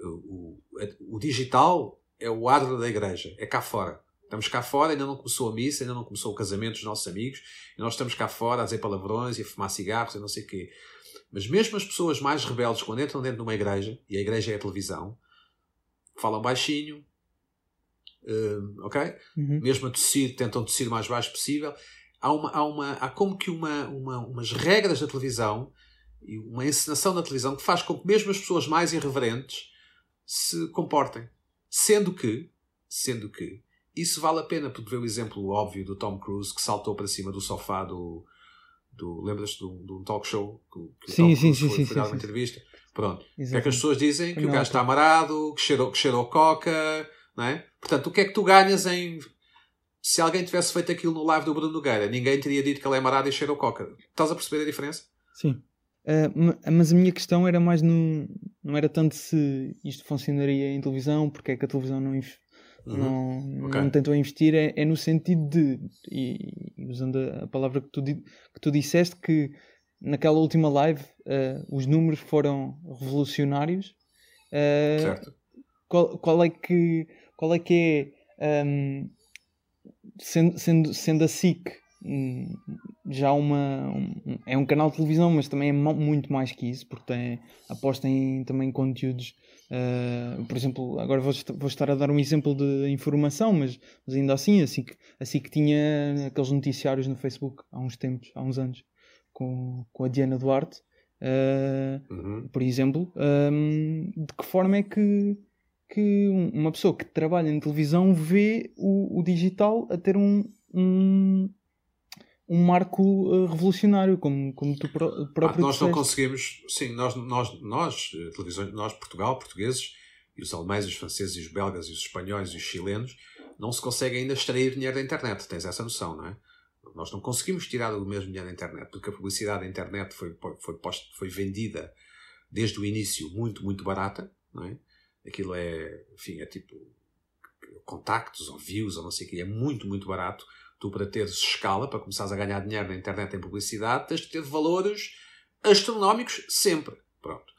O, o, o digital é o adro da igreja, é cá fora. Estamos cá fora, ainda não começou a missa, ainda não começou o casamento dos nossos amigos, e nós estamos cá fora a dizer palavrões e a fumar cigarros e não sei o quê. Mas mesmo as pessoas mais rebeldes, quando entram dentro de uma igreja, e a igreja é a televisão, falam baixinho, uh, ok? Uhum. Mesmo a tossir, tentam tossir o mais baixo possível. Há, uma, há, uma, há como que uma, uma, umas regras da televisão e uma encenação da televisão que faz com que mesmo as pessoas mais irreverentes se comportem. Sendo que, sendo que, isso vale a pena, porque vê o exemplo óbvio do Tom Cruise que saltou para cima do sofá do. do Lembras-te de, um talk show que, que sim, o Tom sim, sim, foi, sim, foi dar uma entrevista? Pronto. O que é que as pessoas dizem? Que o gajo está amarado, que cheirou, que cheirou coca, não é? Portanto, o que é que tu ganhas em. Se alguém tivesse feito aquilo no live do Bruno Nogueira, ninguém teria dito que ele é amarado e cheirou coca. Estás a perceber a diferença? Sim. Uh, mas a minha questão era mais no. Não era tanto se isto funcionaria em televisão, porque é que a televisão não, uhum. não, okay. não tentou investir, é, é, no sentido de. E, usando a palavra que tu, que tu disseste, que naquela última live uh, os números foram revolucionários. Uh, certo. Qual, qual, é que, qual é que é. Um, sendo, sendo, sendo a SIC Hum, já uma um, é um canal de televisão mas também é muito mais que isso porque tem, aposta em também conteúdos uh, por exemplo agora vou, vou, estar a dar um exemplo de informação mas, mas ainda assim assim que assim que tinha aqueles noticiários no Facebook há uns tempos há uns anos com, com a Diana Duarte uh, uhum. por exemplo um, de que forma é que que uma pessoa que trabalha em televisão vê o, o digital a ter um, um, um marco uh, revolucionário, como, como tu próprio ah, Nós disseste. não conseguimos, sim, nós, nós, nós, televisões, nós, Portugal, portugueses, e os alemães, os franceses, e os belgas, e os espanhóis, e os chilenos, não se consegue ainda extrair dinheiro da internet. Tens essa noção, não é? Nós não conseguimos tirar o mesmo dinheiro da internet, porque a publicidade da internet foi, foi, posta, foi vendida desde o início muito, muito barata, não é? Aquilo é, enfim, é tipo contactos ou views ou não sei o que, é muito, muito barato tu para teres escala, para começares a ganhar dinheiro na internet em publicidade, tens de ter valores astronómicos sempre. Pronto.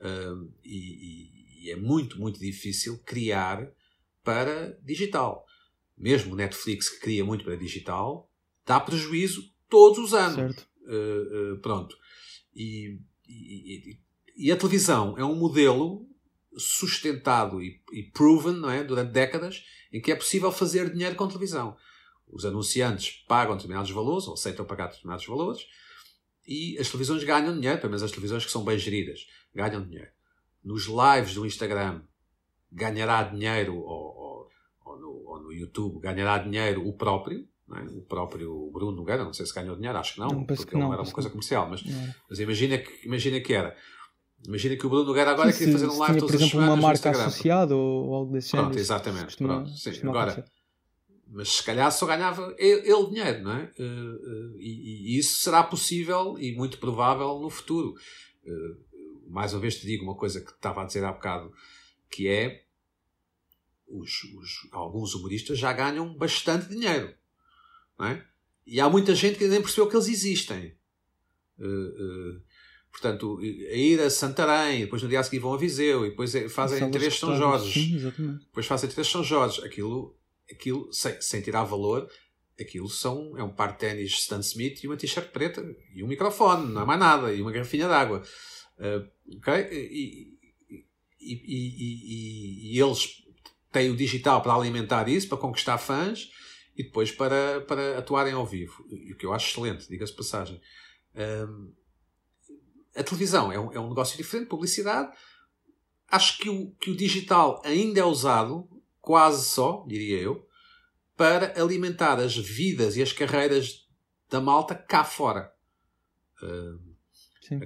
Um, e, e, é muito, muito difícil criar para digital. Mesmo o Netflix, que cria muito para digital, dá prejuízo todos os anos. Certo. Uh, uh, pronto. E, e, e, a televisão é um modelo sustentado e, e proven não é, durante décadas em que é possível fazer dinheiro com televisão os anunciantes pagam determinados valores, ou aceitam pagar determinados valores, e as televisões ganham dinheiro, pelo menos as televisões que são bem geridas, ganham dinheiro. Nos lives do Instagram ganhará dinheiro, ou, ou, ou, no, ou no, YouTube ganhará dinheiro o próprio, é? o próprio Bruno Nogueira, não sei se ganhou dinheiro, acho que não, não porque não, não era uma coisa comercial, mas, mas imagina, que, imagina que era. Imagina que o Bruno Nogueira agora sim, queria fazer um live todas por exemplo, uma marca associada ou algo desse género. Pronto, exatamente. Costuma, pronto, sim. Agora, mas se calhar só ganhava ele, ele dinheiro, não é? Uh, uh, e, e, isso será possível e muito provável no futuro. Uh, mais uma vez te digo uma coisa que estava a dizer há bocado, que é os, os, alguns humoristas já ganham bastante dinheiro, é? E há muita gente que nem percebeu que eles existem. portanto, a ir a Santarém, depois no dia a seguir vão a Viseu, e depois é, fazem três São Jorge. Sim, depois fazem três São Jorge. Aquilo aquilo, sem, sem tirar valor, aquilo são, é um par de ténis Stan Smith e uma t-shirt preta e um microfone, não é mais nada, e uma garrafinha de água. Uh, ok? E, e, e, e, eles têm o digital para alimentar isso, para conquistar fãs e depois para, para atuarem ao vivo. O que eu acho excelente, diga-se passagem. Uh, a televisão é um, é um negócio diferente, publicidade. Acho que o, que o digital ainda é usado quase só, diria eu, para alimentar as vidas e as carreiras da malta cá fora. Uh, Sim.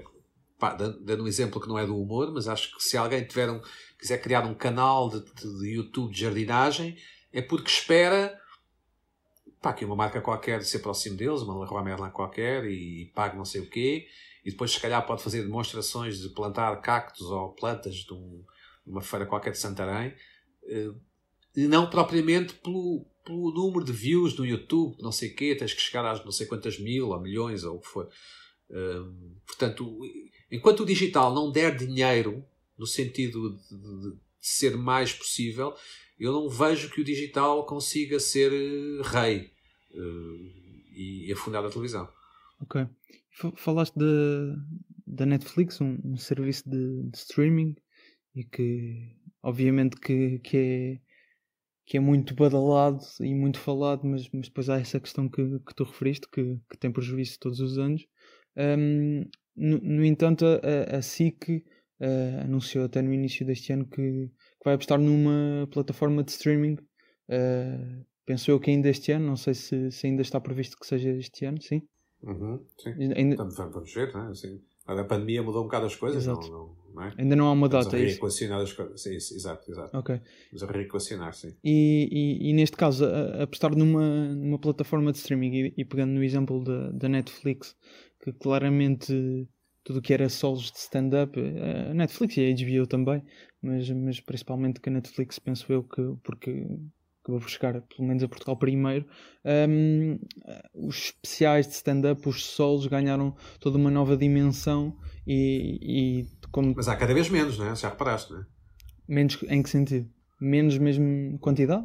Pá, dando um exemplo que não é do humor, mas acho que se alguém tiver um, quiser criar um canal de, de, de YouTube de jardinagem, é porque espera pá, que uma marca qualquer se aproxime deles, uma Leroy Merlin qualquer, e pague não sei o quê, e depois se calhar pode fazer demonstrações de plantar cactos ou plantas de, um, de uma feira qualquer de Santarém, uh, e não propriamente pelo, pelo número de views no YouTube, não sei o quê, tens que chegar às não sei quantas mil ou milhões ou o que for. portanto, enquanto o digital não der dinheiro no sentido de, de, de ser mais possível, eu não vejo que o digital consiga ser uh, rei e, e afundar a televisão. Ok. Falaste da Netflix, um, um serviço de, de, streaming, e que obviamente que, que, é, que é muito badalado e muito falado, mas, mas depois há essa questão que, que tu referiste, que, que tem prejuízo todos os anos. Um, no, no, entanto, a, a SIC uh, anunciou até no início deste ano que, que, vai apostar numa plataforma de streaming. Uh, penso eu que ainda este ano, não sei se, se, ainda está previsto que seja este ano, sim. Uhum, sim. Ainda... Vamos ver, não é? Assim, a pandemia mudou um bocado as coisas, não, não, não é? Ainda não há uma data. A é reequacionar as coisas. Sim, exato, exato. Ok. Vamos a reequacionar, sim. E, e, e neste caso, apostar numa, numa plataforma de streaming e, e pegando no exemplo da, da Netflix, que claramente tudo o que era solos de stand-up, a Netflix e a HBO também, mas, mas principalmente que a Netflix penso eu que, porque que vou buscar pelo menos a Portugal primeiro, um, os especiais de stand-up, os solos ganharam toda uma nova dimensão e, e como... Mas há cada vez menos, não é? Já reparaste, não é? Menos em que sentido? Menos mesmo quantidade?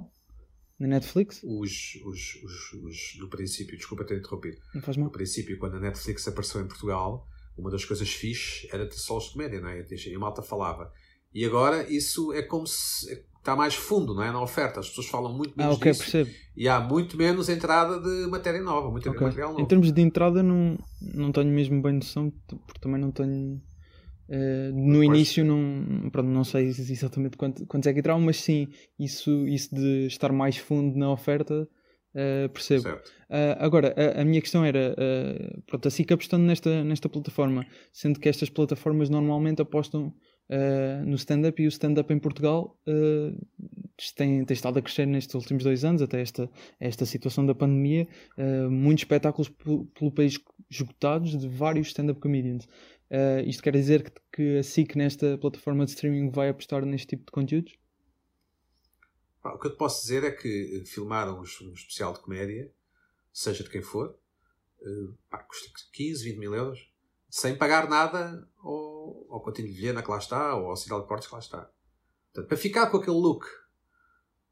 Na Netflix? Os, os, os, os, no princípio, desculpa ter interrompido. Não faz mal. No princípio, quando a Netflix apareceu em Portugal, uma das coisas fixe era ter solos de comédia, não é? E a malta falava. E agora isso é como se está mais fundo, não é? Na oferta. As pessoas falam muito menos ah, okay, disso. Percebo. E há muito menos entrada de matéria nova, muito okay. material novo. Em termos de entrada, não, não tenho mesmo bem noção, porque também não tenho Uh, no início não, pronto, não sei exatamente quanto, quantos é que entraram, mas sim, isso, isso de estar mais fundo na oferta uh, percebo. Uh, agora, a, a, minha questão era, uh, pronto, a SIC apostando nesta, nesta plataforma, sendo que estas plataformas normalmente apostam no stand-up e o stand-up em Portugal tem, tem estado a crescer nestes últimos dois anos, até esta, esta situação da pandemia, muitos espetáculos pelo país esgotados de vários stand-up comedians. Uh, isto quer dizer que, que a SIC nesta plataforma de streaming vai apostar neste tipo de conteúdos? o que eu te posso dizer é que eh, filmaram um, especial de comédia, seja de quem for, uh, custa 15, 20 mil euros, sem pagar nada ao, ao Coutinho de Viena que lá está, ou ao Cidade de Cortes que lá está. Portanto, para ficar com aquele look,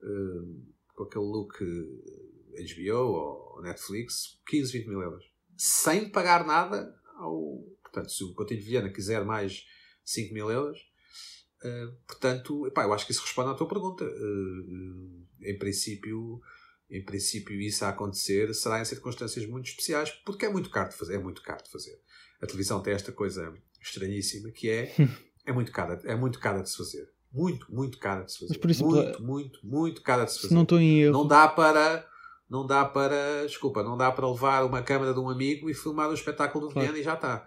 uh, com aquele look HBO ou Netflix, 15, 20 mil euros. Sem pagar nada ao, Portanto, se o Coutinho de Viana quiser mais 5 mil euros, uh, portanto, epá, eu acho que isso responde à tua pergunta. Uh, em princípio, em princípio, isso a acontecer será em circunstâncias muito especiais, porque é muito caro de fazer. É muito caro de fazer. A televisão tem esta coisa estranhíssima que é, [LAUGHS] é muito cara, é muito cara de se fazer. Muito, muito cara de se fazer. Mas por muito, muito, muito cara de se fazer. não estou em erro. Não dá para não dá para, desculpa, não dá para levar uma câmera de um amigo e filmar o espetáculo do claro. E já está.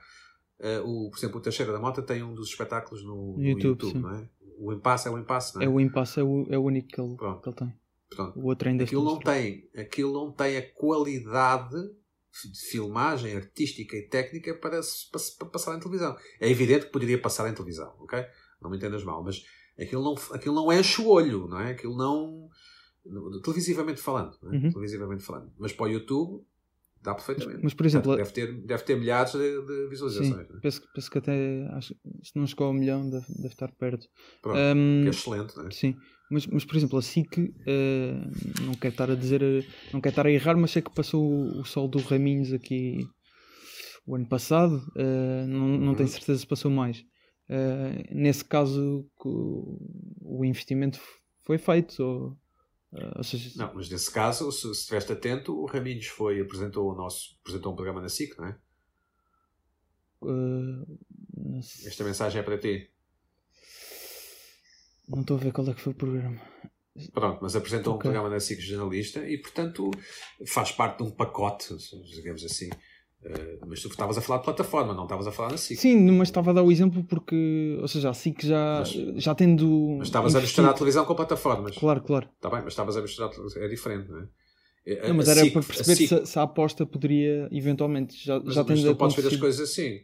Uh, o, por exemplo, o Teixeira da Mota tem um dos espetáculos no, no YouTube, YouTube não é? O impasse é o impasse, não é? É o impasse, é o, é o único que ele, que ele tem. Pronto. O outro ainda aquilo não tem Aquilo não tem a qualidade de filmagem artística e técnica para, para, passar em televisão. É evidente que poderia passar em televisão, ok? Não me entendas mal, mas aquilo não, aquilo não enche o olho, não é? Aquilo não. Televisivamente falando, é? uhum. televisivamente falando. Mas para o YouTube Dá perfeitamente. Mas, por exemplo, deve, ter, deve ter milhares de, de visualizações. Sim, é? penso, penso que até acho, se não chegou a um milhão, deve, deve estar perto. Pronto, um, é excelente, não é? Sim, mas, mas por exemplo, a SIC, uh, não quero estar a dizer, não quero estar a errar, mas sei que passou o, o sol do Raminhos aqui o ano passado, uh, não, não uhum. tenho certeza se passou mais. Uh, nesse caso, o, o investimento foi feito, ou Uh, seja... Não, mas nesse caso, se, se estiveste atento, o Raminhos foi, apresentou o nosso, apresentou um programa na SIC, não é? Uh, Esta mensagem é para ti. Não estou a ver qual é que foi o programa. Pronto, mas apresentou okay. um programa na SIC jornalista e, portanto, faz parte de um pacote, digamos assim, Uh, mas tu estavas a falar de plataforma, não estavas a falar na SIC. Sim, mas estava a dar o exemplo porque, ou seja, a SIC já, mas, já tendo. Mas estavas a misturar a televisão com plataformas. Claro, claro. Está bem, mas estavas a misturar a televisão. É diferente, não é? A, não, mas era SIC, para perceber SIC... se, se, a aposta poderia eventualmente. Já, mas, já mas não podes ver as coisas assim.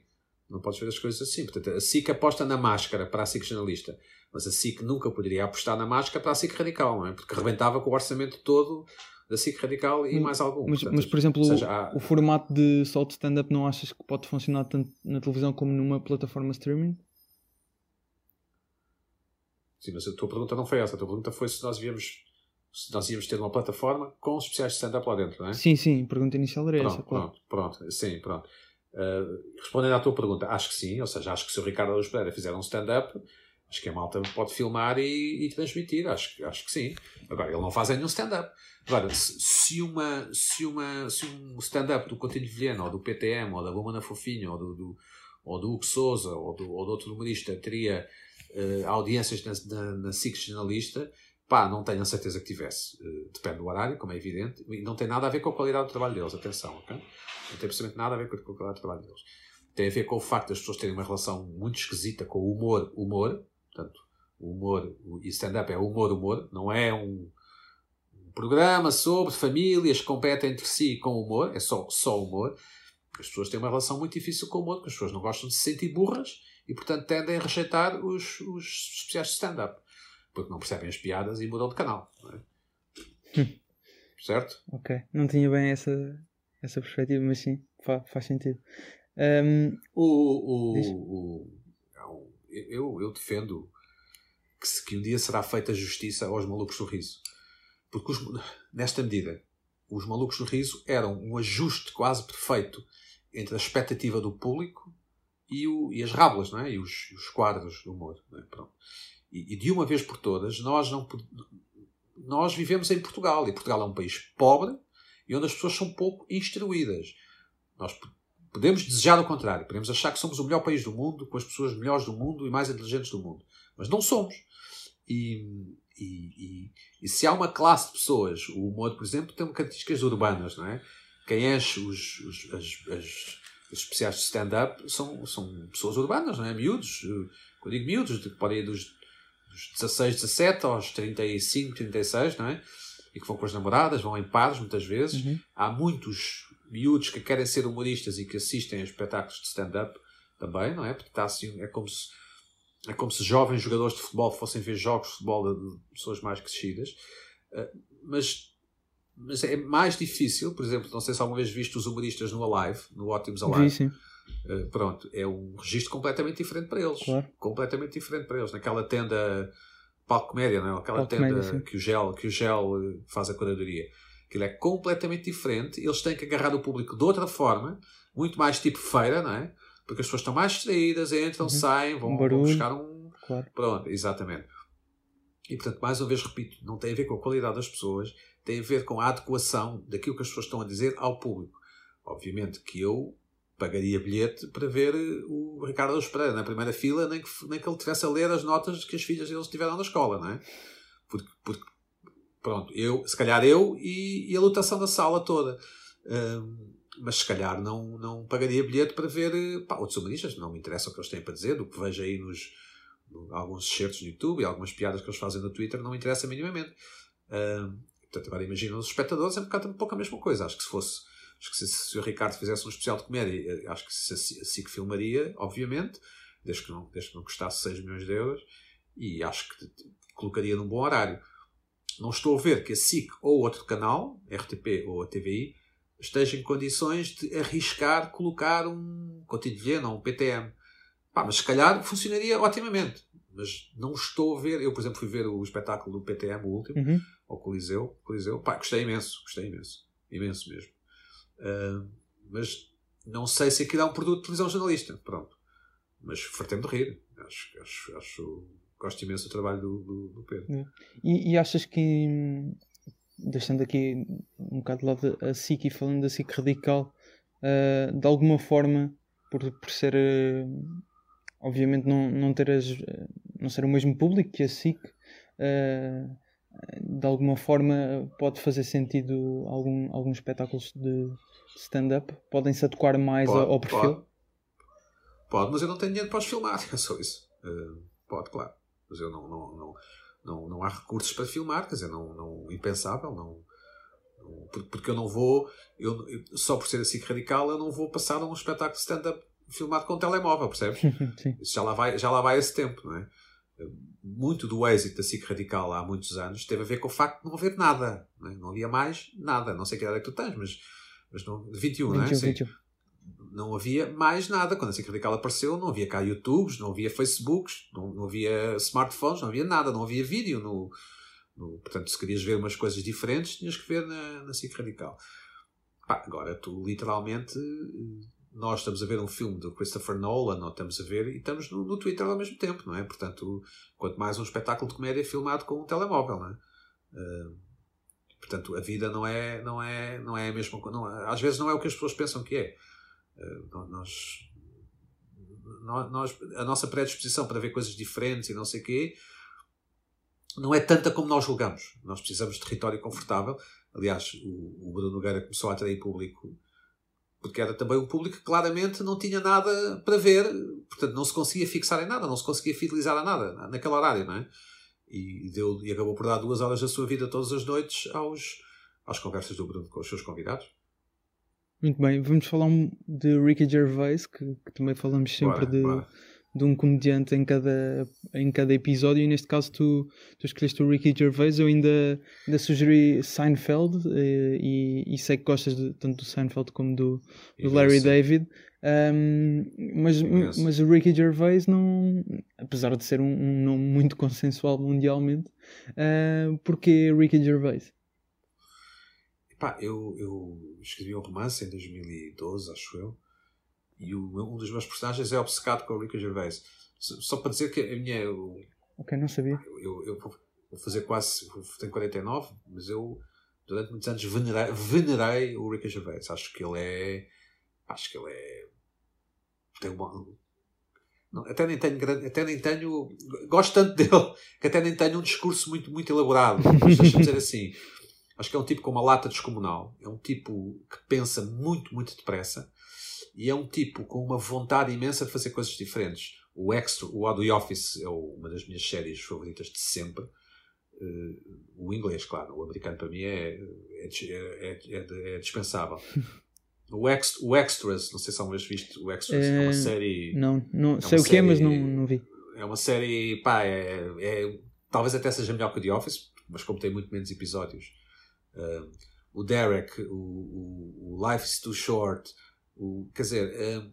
Não podes ver as coisas assim. Portanto, a SIC aposta na máscara para a SIC jornalista. Mas a SIC nunca poderia apostar na máscara para a SIC radical, não é? Porque rebentava com o orçamento todo da SIC Radical e hum, mais algum. Mas, Portanto, mas por exemplo, seja, há... o, formato de só de stand-up não achas que pode funcionar tanto na televisão como numa plataforma streaming? Sim, mas a tua pergunta não foi essa. A tua pergunta foi se nós víamos se nós íamos ter uma plataforma com especiais de stand-up lá dentro, não é? Sim, sim, a pergunta inicial era pronto, essa, claro. Pronto, pronto, sim, pronto. Uh, respondendo à tua pergunta, acho que sim, ou seja, acho que se o Ricardo Araújo Pereira fizer um stand-up, acho que a malta pode filmar e, e, transmitir, acho, acho que sim. Agora, ele não faz nenhum stand-up. Agora, se, uma, se, uma, se um stand-up do Coutinho Vilhena, ou do PTM, ou da Lumana Fofinho, ou do, do, ou do Hugo Souza, ou do, ou do outro humorista, teria uh, audiências na, na, na SIC jornalista, pá, não tenho a certeza que tivesse. Uh, depende do horário, como é evidente, e não tem nada a ver com a qualidade do trabalho deles, atenção, ok? Não tem absolutamente nada a ver com a qualidade do trabalho deles. Tem a ver com o facto das pessoas terem uma relação muito esquisita com o humor, humor, portanto, o humor, e stand-up é humor, humor, não é um, um, programa sobre famílias que competem entre si com humor, é só, só humor. As pessoas têm uma relação muito difícil com o humor, porque as pessoas não gostam de se sentir burras e, portanto, tendem a rejeitar os, os especiais de stand-up, porque não percebem as piadas e mudam de canal. É? [LAUGHS] certo? Ok, não tinha bem essa, essa perspectiva, mas sim, faz, faz sentido. Um, o, o, eu, eu defendo que, que um dia será feita justiça aos malucos do riso. Porque os, nesta medida, os malucos do riso eram um ajuste quase perfeito entre a expectativa do público e, o, e as rábulas, não é? e os, os quadros do humor. É? Pronto. E, e, de uma vez por todas, nós não nós vivemos em Portugal e Portugal é um país pobre e onde as pessoas são pouco instruídas. Nós podemos desejar o contrário, podemos achar que somos o melhor país do mundo, com as pessoas melhores do mundo e mais inteligentes do mundo, mas não somos. E, e, e, e se há uma classe de pessoas, o humor, por exemplo, tem características urbanas, não é? Quem enche os, os, as, as, os especiais de stand-up são, são pessoas urbanas, não é? Miúdos, quando digo miúdos, podem ir dos, dos 16, 17 aos 35, 36, não é? E que vão com as namoradas, vão em pares muitas vezes. Uhum. Há muitos miúdos que querem ser humoristas e que assistem a espetáculos de stand-up também, não é? Porque está assim, é como se é como se jovens jogadores de futebol fossem ver jogos de futebol de pessoas mais crescidas. Uh, mas, mas é mais difícil, por exemplo, não sei se alguma vez viste os humoristas no Alive, no Ótimos Alive. Sim, sim. Uh, pronto, é um registro completamente diferente para eles. Claro. Completamente diferente para eles. Naquela tenda palco comédia, não é? Aquela palco tenda comédia, que, o gel, que o gel eh, faz a curadoria. Aquilo é completamente diferente. Eles têm que agarrar o público de outra forma, muito mais tipo feira, não é? Porque as pessoas estão mais distraídas, entram, uhum. saem, vão, um vão, buscar um. Claro. Pronto, exatamente. E portanto, mais uma vez repito, não tem a ver com a qualidade das pessoas, tem a ver com a adequação daquilo que as pessoas estão a dizer ao público. Obviamente que eu pagaria bilhete para ver o Ricardo Pereira na primeira fila, nem que, nem que ele tivesse a ler as notas que as filhas deles tiveram na escola, não é? Porque, porque pronto, eu, se calhar eu e, e a lotação da sala toda. Um, mas se calhar não, não pagaria bilhete para ver pá, outros humanistas. Não me interessa o que eles têm para dizer, do que vejo aí nos no, alguns excertos no YouTube e algumas piadas que eles fazem no Twitter, não me interessa minimamente. Um, portanto, agora imagina os espectadores, é um bocado um pouco a mesma coisa. Acho que se fosse Acho que se, se, o Ricardo fizesse um especial de comédia, eh, acho que se, assim que filmaria, obviamente, desde que, não, desde que não custasse 6 milhões de euros, e acho que colocaria num bom horário. Não estou a ver que a SIC ou outro canal, RTP ou a TVI, esteja em condições de arriscar colocar um cotidiano ou um PTM. Pá, mas se calhar funcionaria otimamente. Mas não estou a ver. Eu, por exemplo, fui ver o espetáculo do PTM, o último, uhum. ao Coliseu. Coliseu. Pá, gostei imenso. Gostei imenso. Imenso mesmo. Uh, mas não sei se aquilo é um produto de televisão jornalista. Pronto. Mas fartei-me de rir. Acho, acho, acho, gosto imenso do trabalho do, do, do Pedro. É. E, e, achas que, deixando aqui um bocado de lado a SIC e falando da SIC radical, uh, de alguma forma, por, por ser, uh, obviamente, não, não, ter as, não ser o mesmo público que a SIC, de alguma forma pode fazer sentido algum, alguns espetáculos de stand-up? Podem-se adequar mais pode, ao perfil? Pode. pode. mas eu não tenho dinheiro para os filmar, [LAUGHS] é só isso. Uh, pode, claro. Mas eu não, não, não, não, não há recursos para filmar, quer dizer, não, não, impensável, não, não porque eu não vou, eu, só por ser assim radical, eu não vou passar um espetáculo de stand-up filmado com um telemóvel, percebes? [LAUGHS] Já lá vai, já lá vai esse tempo, não é? muito do êxito da SIC Radical há muitos anos teve a ver com o facto de não haver nada. Não, é? não havia mais nada. Não sei que idade é que tu tens, mas, mas não, 21, 21 não é? 21. Não havia mais nada. Quando a SIC Radical apareceu, não havia cá YouTubes, não havia Facebooks, não, não havia smartphones, não havia nada, não havia vídeo. No, no, portanto, se querias ver umas coisas diferentes, tinhas que ver na, na Radical. Pá, agora, tu literalmente, nós estamos a ver um filme do Christopher Nolan, ou estamos a ver, e estamos no, no Twitter ao mesmo tempo, não é? Portanto, quanto mais um espetáculo de comédia filmado com um telemóvel, não é? Uh, Portanto, a vida não é, não é, não é a mesma coisa. Às vezes não é o que as pessoas pensam que é. Uh, nós, nós, a nossa predisposição para ver coisas diferentes e não sei o quê não é tanta como nós julgamos. Nós precisamos de território confortável. Aliás, o, o Bruno Nogueira começou a atrair público porque era também um público que claramente não tinha nada para ver, portanto não se conseguia fixar em nada, não se conseguia fidelizar a nada naquele horário, não é? e, deu, e acabou por dar duas horas da sua vida todas as noites aos, às conversas do Bruno com os seus convidados. Muito bem, vamos falar de Ricky Gervais, que, que também falamos sempre bora, de, bora. de um comediante em cada, em cada episódio, e neste caso tu, tu escolheste o Ricky Gervais, eu ainda, ainda sugeri Seinfeld, eh, e, e, sei que gostas de, tanto do Seinfeld como do, do Larry David. Um, mas, mas o Ricky Gervais não, apesar de ser um, um nome muito consensual mundialmente, uh, porque Ricky Gervais? Epá, eu, eu escrevi um romance em 2012, acho eu, e o, um dos meus personagens é obcecado com o Ricky Gervais. Só para dizer que a minha. Eu, ok, não sabia. Eu, eu, vou fazer quase. Tenho 49, mas eu durante muitos anos venerei, venerei o Ricky Gervais. Acho que ele é. Acho que ele é tem uma, não, até nem tenho até nem tenho gosto tanto [LAUGHS] dele que até nem tenho um discurso muito muito elaborado mas deixa-me dizer assim acho que é um tipo com uma lata descomunal é um tipo que pensa muito muito depressa e é um tipo com uma vontade imensa de fazer coisas diferentes o Extra o The Office é uma das minhas séries favoritas de sempre uh, o inglês claro o americano para mim é é, é, é, é dispensável [LAUGHS] O, Ex, o Extras, não sei se alguma vez viste o Extras, é, é uma série. Não, não é sei o que é, mas não, não vi. É uma série, pá, é, é, talvez até seja melhor que o The Office, mas como tem muito menos episódios. Uh, o Derek, o, o, o, Life is Too Short, o, quer dizer, uh,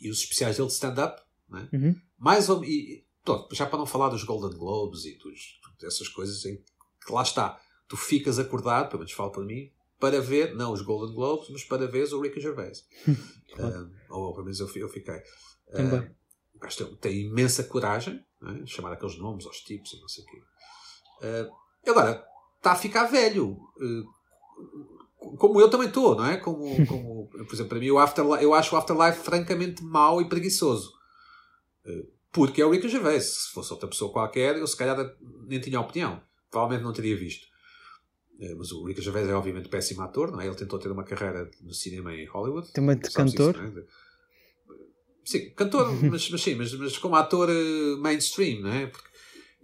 e os especiais dele de stand-up, né? Uhum. mais ou e, todo, já para não falar dos Golden Globes e dos, dessas coisas em que lá está, tu ficas acordado, pelo menos falo para mim, para ver, não os Golden Globes, mas para ver o Ricky Gervais. [LAUGHS] uh, ou pelo menos eu, eu fiquei. Uh, o gajo tem, tem, imensa coragem, é? chamar aqueles nomes aos tipos e não sei o quê. Uh, agora, está a ficar velho. Uh, como eu também estou, não é? Como, como, por exemplo, para mim, o Afterlife, eu acho o Afterlife francamente mau e preguiçoso. Uh, porque é o Ricky Gervais. Se fosse outra pessoa qualquer, eu se calhar nem tinha opinião. Provavelmente não teria visto. Eh, mas o Ricky Gervais é obviamente péssimo ator, não é? Ele tentou ter uma carreira no cinema em Hollywood. Também de cantor? Isso, é? Sim, cantor, [LAUGHS] mas, mas sim, mas, mas como ator mainstream, não é? Porque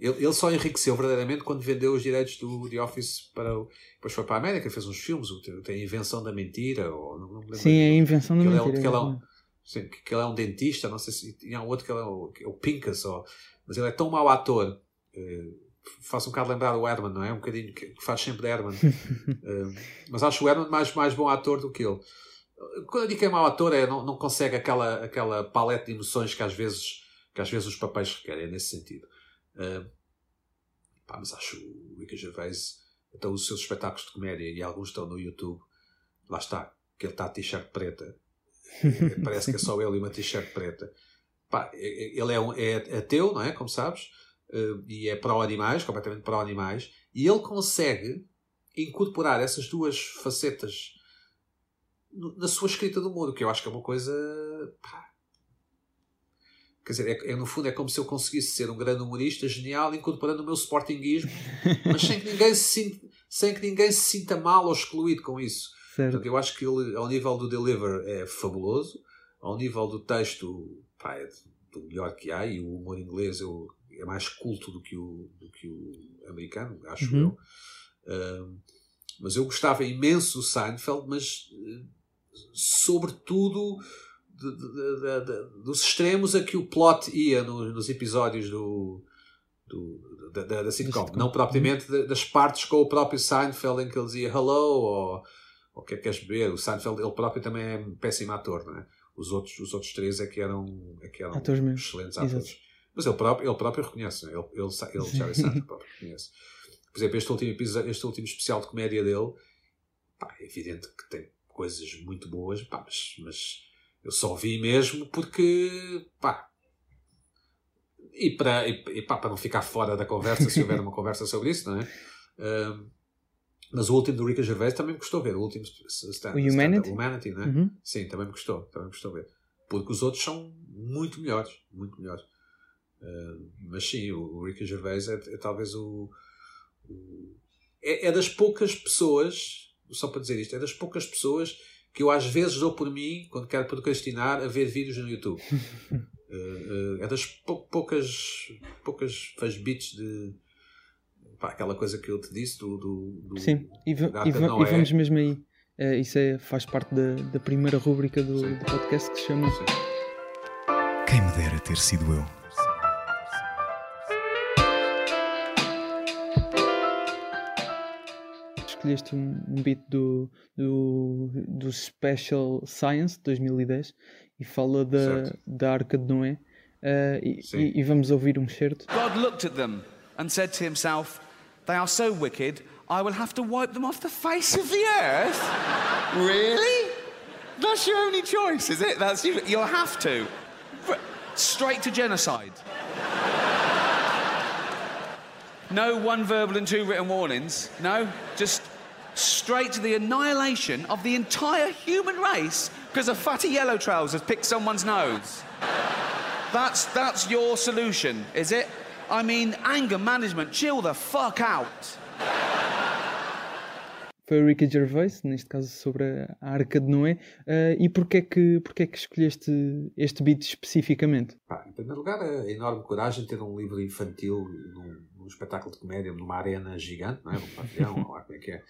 ele, ele só enriqueceu verdadeiramente quando vendeu os direitos do The Office para o. Depois foi para a América, fez uns filmes, tem a Invenção da Mentira, ou não, não Sim, é a Invenção da Mentira. É, que ele é um, sim, que ele é um dentista, não sei se. Tinha um outro que ele é o, é o Pincus, ou, mas ele é tão mau ator. Uh, faço um bocado lembrar o Herman, não é? Um bocadinho que faz sempre Herman. [LAUGHS] uh, mas acho o Herman mais, mais bom ator do que ele. Quando eu digo que é mau ator, é não, não consegue aquela, aquela paleta de emoções que às vezes, que às vezes os papéis requerem, é nesse sentido. Uh, pá, mas acho o Ricky Gervais, então os seus espetáculos de comédia, e alguns estão no YouTube, lá está, que ele está de t-shirt preta. [LAUGHS] Parece que é só ele e uma t-shirt preta. Pá, ele é, um, é ateu, não é? Como sabes uh, e é pró-animais, completamente pró-animais, e ele consegue incorporar essas duas facetas na sua escrita do mundo, que eu acho que é uma coisa. Pá, Quer dizer, é, é, no fundo é como se eu conseguisse ser um grande humorista genial incorporando o meu sportinguismo, [LAUGHS] mas sem que ninguém se sinta, sem que ninguém se sinta mal ou excluído com isso. Certo. Portanto, eu acho que ele, ao nível do deliver, é fabuloso, ao nível do texto, pá, é do melhor que há, e o humor inglês eu é mais culto do que o, do que o americano, acho uhum. eu. Uh, mas eu gostava imenso do Seinfeld, mas uh, sobretudo de, de, dos extremos a que o plot ia no, nos episódios do, do da, da, da, sitcom. Não propriamente das partes com o próprio Seinfeld em que ele dizia hello ou, o que é que queres beber? O Seinfeld, ele próprio também é um péssimo ator, não é? Os outros, os outros três é que eram, é que eram atores excelentes atores. Exato. Mas ele próprio, ele próprio reconhece, ele, ele, ele Jerry Seinfeld próprio reconhece. Por exemplo, este último, episódio, este último especial de comédia dele, pá, é evidente que tem coisas muito boas, pá, mas, mas eu só vi mesmo porque, pá, e para, e, e pá, para não ficar fora da conversa, se houver uma [LAUGHS] conversa sobre isso, não é? Um, mas o último do Ricky Gervais também me custou ver. O último stand, o Humanity? Stand, Humanity, né? Uhum. Sim, também me custou. Também me custou ver. Porque os outros são muito melhores. Muito melhores. Uh, mas sim, o, o Ricky Gervais é, é talvez o. o é, é, das poucas pessoas, só para dizer isto, é das poucas pessoas que eu às vezes dou por mim, quando quero procrastinar, a ver vídeos no YouTube. uh, [LAUGHS] uh, é das pou, poucas, poucas faz bits de pá, aquela coisa que eu te disse do. do, do Sim, e, e, e vamos mesmo aí. Uh, isso é, faz parte da, da primeira rúbrica do, do, podcast que se chama. Sim. Quem me dera ter sido eu. Escolheste um, um beat do, do, do Special Science 2010 e fala da, da Arca de Noé. Uh, e, e, e vamos ouvir um certo. God looked at them and said to himself, They are so wicked, I will have to wipe them off the face of the earth. [LAUGHS] really? That's your only choice, is it? That's you. You'll have to. Straight to genocide. No one verbal and two written warnings. No, just straight to the annihilation of the entire human race because a fatty yellow trousers picked someone's nose. That's that's your solution, is it? I mean, anger management, chill the fuck out. Foi o Ricky Gervais, neste caso sobre a Arca de Noé. Uh, e porquê é que, porquê é que escolheste este beat especificamente? Pá, em primeiro lugar, a enorme coragem de ter um livro infantil num, num espetáculo de comédia, numa arena gigante, não é? Um pavilhão, [LAUGHS] lá como é que é.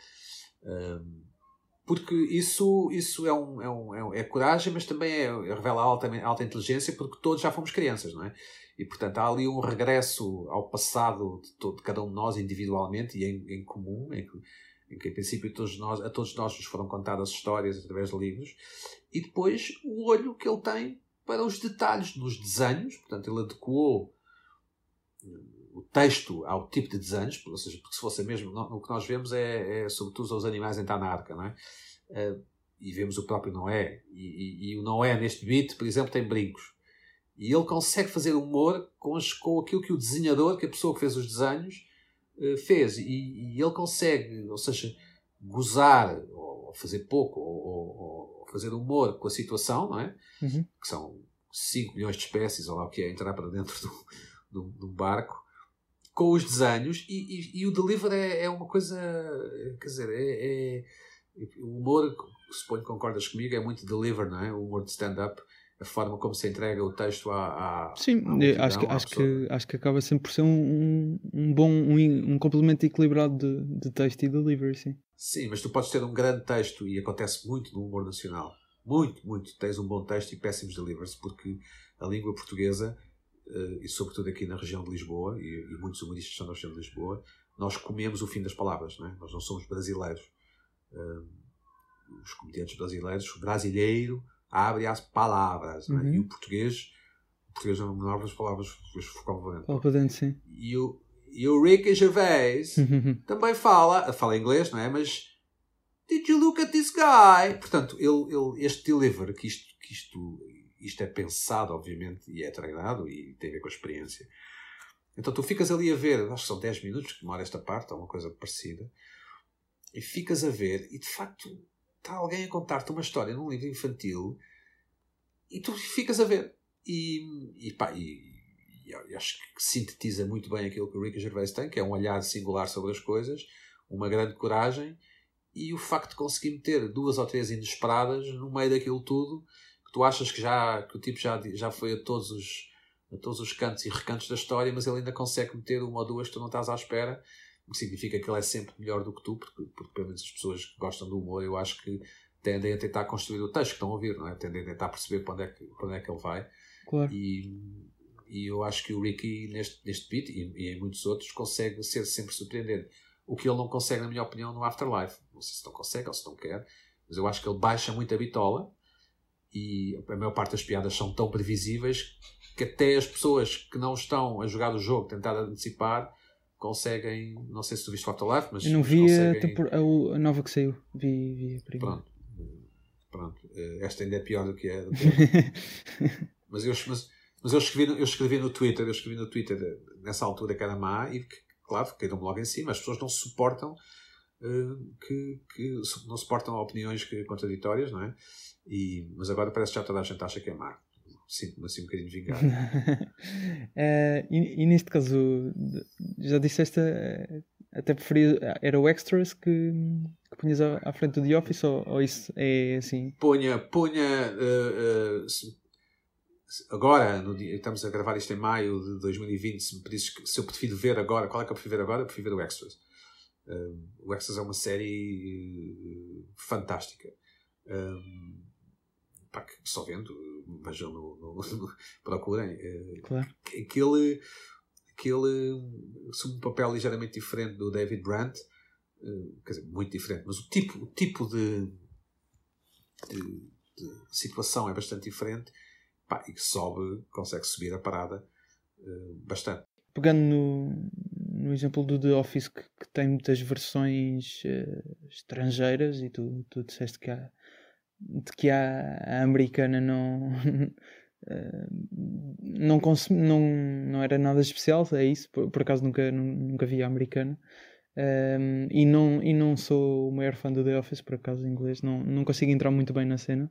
Porque isso, isso é, é, um, é, um, é coragem, mas também é, revela alta, alta inteligência, porque todos já fomos crianças, não é? E, portanto, há ali um regresso ao passado de, todo, de cada um de nós individualmente e em, em comum, em que, em que, em princípio, todos nós, a todos nós nos foram contadas histórias através de livros. E depois, o olho que ele tem para os detalhes nos desenhos. Portanto, ele adequou o texto ao tipo de desenhos, ou seja, porque se fosse mesmo, o que nós vemos é, é sobretudo os animais em Tanarca, não é? Uh, e vemos o próprio Noé. E, e, e, o Noé, neste beat, por exemplo, tem brincos. E ele consegue fazer humor com, com aquilo que o desenhador, que a pessoa que fez os desenhos, uh, fez. E, e, ele consegue, ou seja, gozar, ou fazer pouco, ou, ou, ou fazer humor com a situação, não é? Uhum. Que são 5 milhões de espécies, ou lá o que é, entrar para dentro do, do, do barco, com os desenhos. E, e, e o deliver é, é, uma coisa, quer dizer, é, é o humor, suponho que concordas comigo, é muito deliver, não é? O humor de stand-up a forma como se entrega o texto à. à Sim, à acho, que, acho, que, acho que acaba sempre por ser um, um, bom, um, um complemento equilibrado de, de texto e delivery, sim. Sim, mas tu podes ter um grande texto e acontece muito no humor nacional. Muito, muito. Tens um bom texto e péssimos delivers, porque a língua portuguesa, e sobretudo aqui na região de Lisboa, e, e muitos humoristas são da região de Lisboa, nós comemos o fim das palavras, não é? nós não somos brasileiros. Eh, os comediantes brasileiros, brasileiro abre as palavras. Uhum. Né? E o português, o português é uma menor das palavras valente. Fala para dentro, sim. E o, e o Ricky Gervais uhum. também fala, fala inglês, não é? Mas Did you look at this guy? Portanto, ele, ele, este deliver, que isto, que isto, isto é pensado, obviamente, e é treinado e tem a ver com a experiência. Então tu ficas ali a ver, acho que são 10 minutos que demora esta parte, ou uma coisa parecida, e ficas a ver, e de facto está alguém a contar-te uma história num livro infantil e tu ficas a ver. E, e pá, e, e acho que sintetiza muito bem aquilo que o Ricky Gervais tem, que é um olhar singular sobre as coisas, uma grande coragem e o facto de conseguir meter duas ou três inesperadas no meio daquilo tudo tu achas que já que o tipo já, já foi a todos os a todos os cantos e recantos da história, mas ele ainda consegue meter uma ou duas que tu não estás à espera o que significa que ele é sempre melhor do que tu, porque, porque pelo menos as pessoas que gostam do humor, eu acho que tendem a tentar construir o texto que estão a ouvir, não é? Tendem a tentar perceber para onde é que, para onde é que ele vai. Claro. E, e eu acho que o Ricky, neste, neste beat e, e, em muitos outros, consegue ser sempre surpreendente. O que ele não consegue, na minha opinião, no Afterlife. Não sei se não consegue ou se não quer. mas eu acho que ele baixa muito a bitola e a maior parte das piadas são tão previsíveis que até as pessoas que não estão a jogar o jogo, tentar antecipar, conseguem. Não sei se tu viste o Afterlife, mas. Eu não vi conseguem... a, a, nova que saiu, vi, vi a primeira. Pronto. Pronto. Eh, esta ainda é pior do que é. [LAUGHS] mas, eu, mas, mas eu, escrevi, eu escrevi no Twitter, eu escrevi no Twitter nessa altura que era má e que, claro, caíram-me logo em cima. As pessoas não suportam. Uh, que, que, não suportam opiniões contraditórias, não é? E, mas agora parece que já toda a gente acha que é má sinto-me assim um bocadinho vingado. uh, [LAUGHS] e, e, neste caso, já disseste, uh, até preferia, era o Extras que, que punhas à, à, frente do The Office ou, ou, isso é assim? Punha, punha. Uh, agora, no dia, estamos a gravar isto em maio de 2020. Se me pedisses se eu prefiro ver agora, qual é que eu prefiro ver agora? Eu prefiro ver o Extras. O Extras é uma série fantástica. Um, pá, que só vendo, vejam no, no, no [LAUGHS] procurem. Eh, claro. Aquele, aquele um papel ligeiramente diferente do David Brandt, eh, quer dizer, muito diferente, mas o tipo, o tipo de, de, de situação é bastante diferente pá, e que sobe, consegue subir a parada uh, bastante. Pegando no, no exemplo do The Office, que, que tem muitas versões uh, estrangeiras, e tu, tu disseste que há de que a, a americana não. Uh, [LAUGHS] não, consumi, não, não era nada especial, é isso. Por, por acaso nunca, nunca vi a americana. Um, ehm, e, não, e não sou o maior fã do The Office, por acaso, em inglês. Não, não consigo entrar muito bem na cena.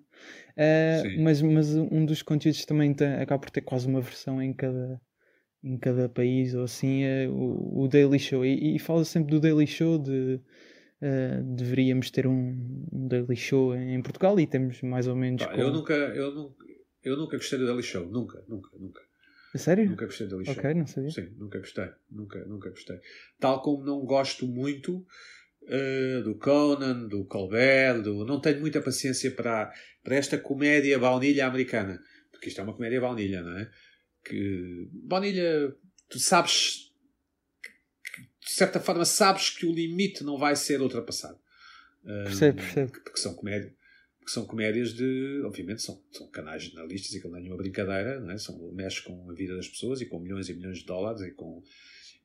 Uh, mas, mas um dos conteúdos também tem, acaba por ter quase uma versão em cada, em cada país, ou assim, é o, o Daily Show. E, e fala sempre do Daily Show, de Uh, deveríamos ter um, um, Daily Show em Portugal e temos mais ou menos. com... eu, nunca, eu, nunca, eu nunca gostei do Daily Show, nunca, nunca, nunca. A sério? Nunca gostei do Daily Show. Ok, não sabia. Sim, nunca gostei, nunca, nunca gostei. Tal como não gosto muito uh, do Conan, do Colbert, do... não tenho muita paciência para, para esta comédia baunilha americana. Porque isto é uma comédia baunilha, não é? Que baunilha, tu sabes de certa forma sabes que o limite não vai ser ultrapassado. Percebo, percebo. Porque são comédias, porque são comédias de, obviamente, são, são canais jornalistas e que não é nenhuma brincadeira, não é? são, mexe com a vida das pessoas e com milhões e milhões de dólares e com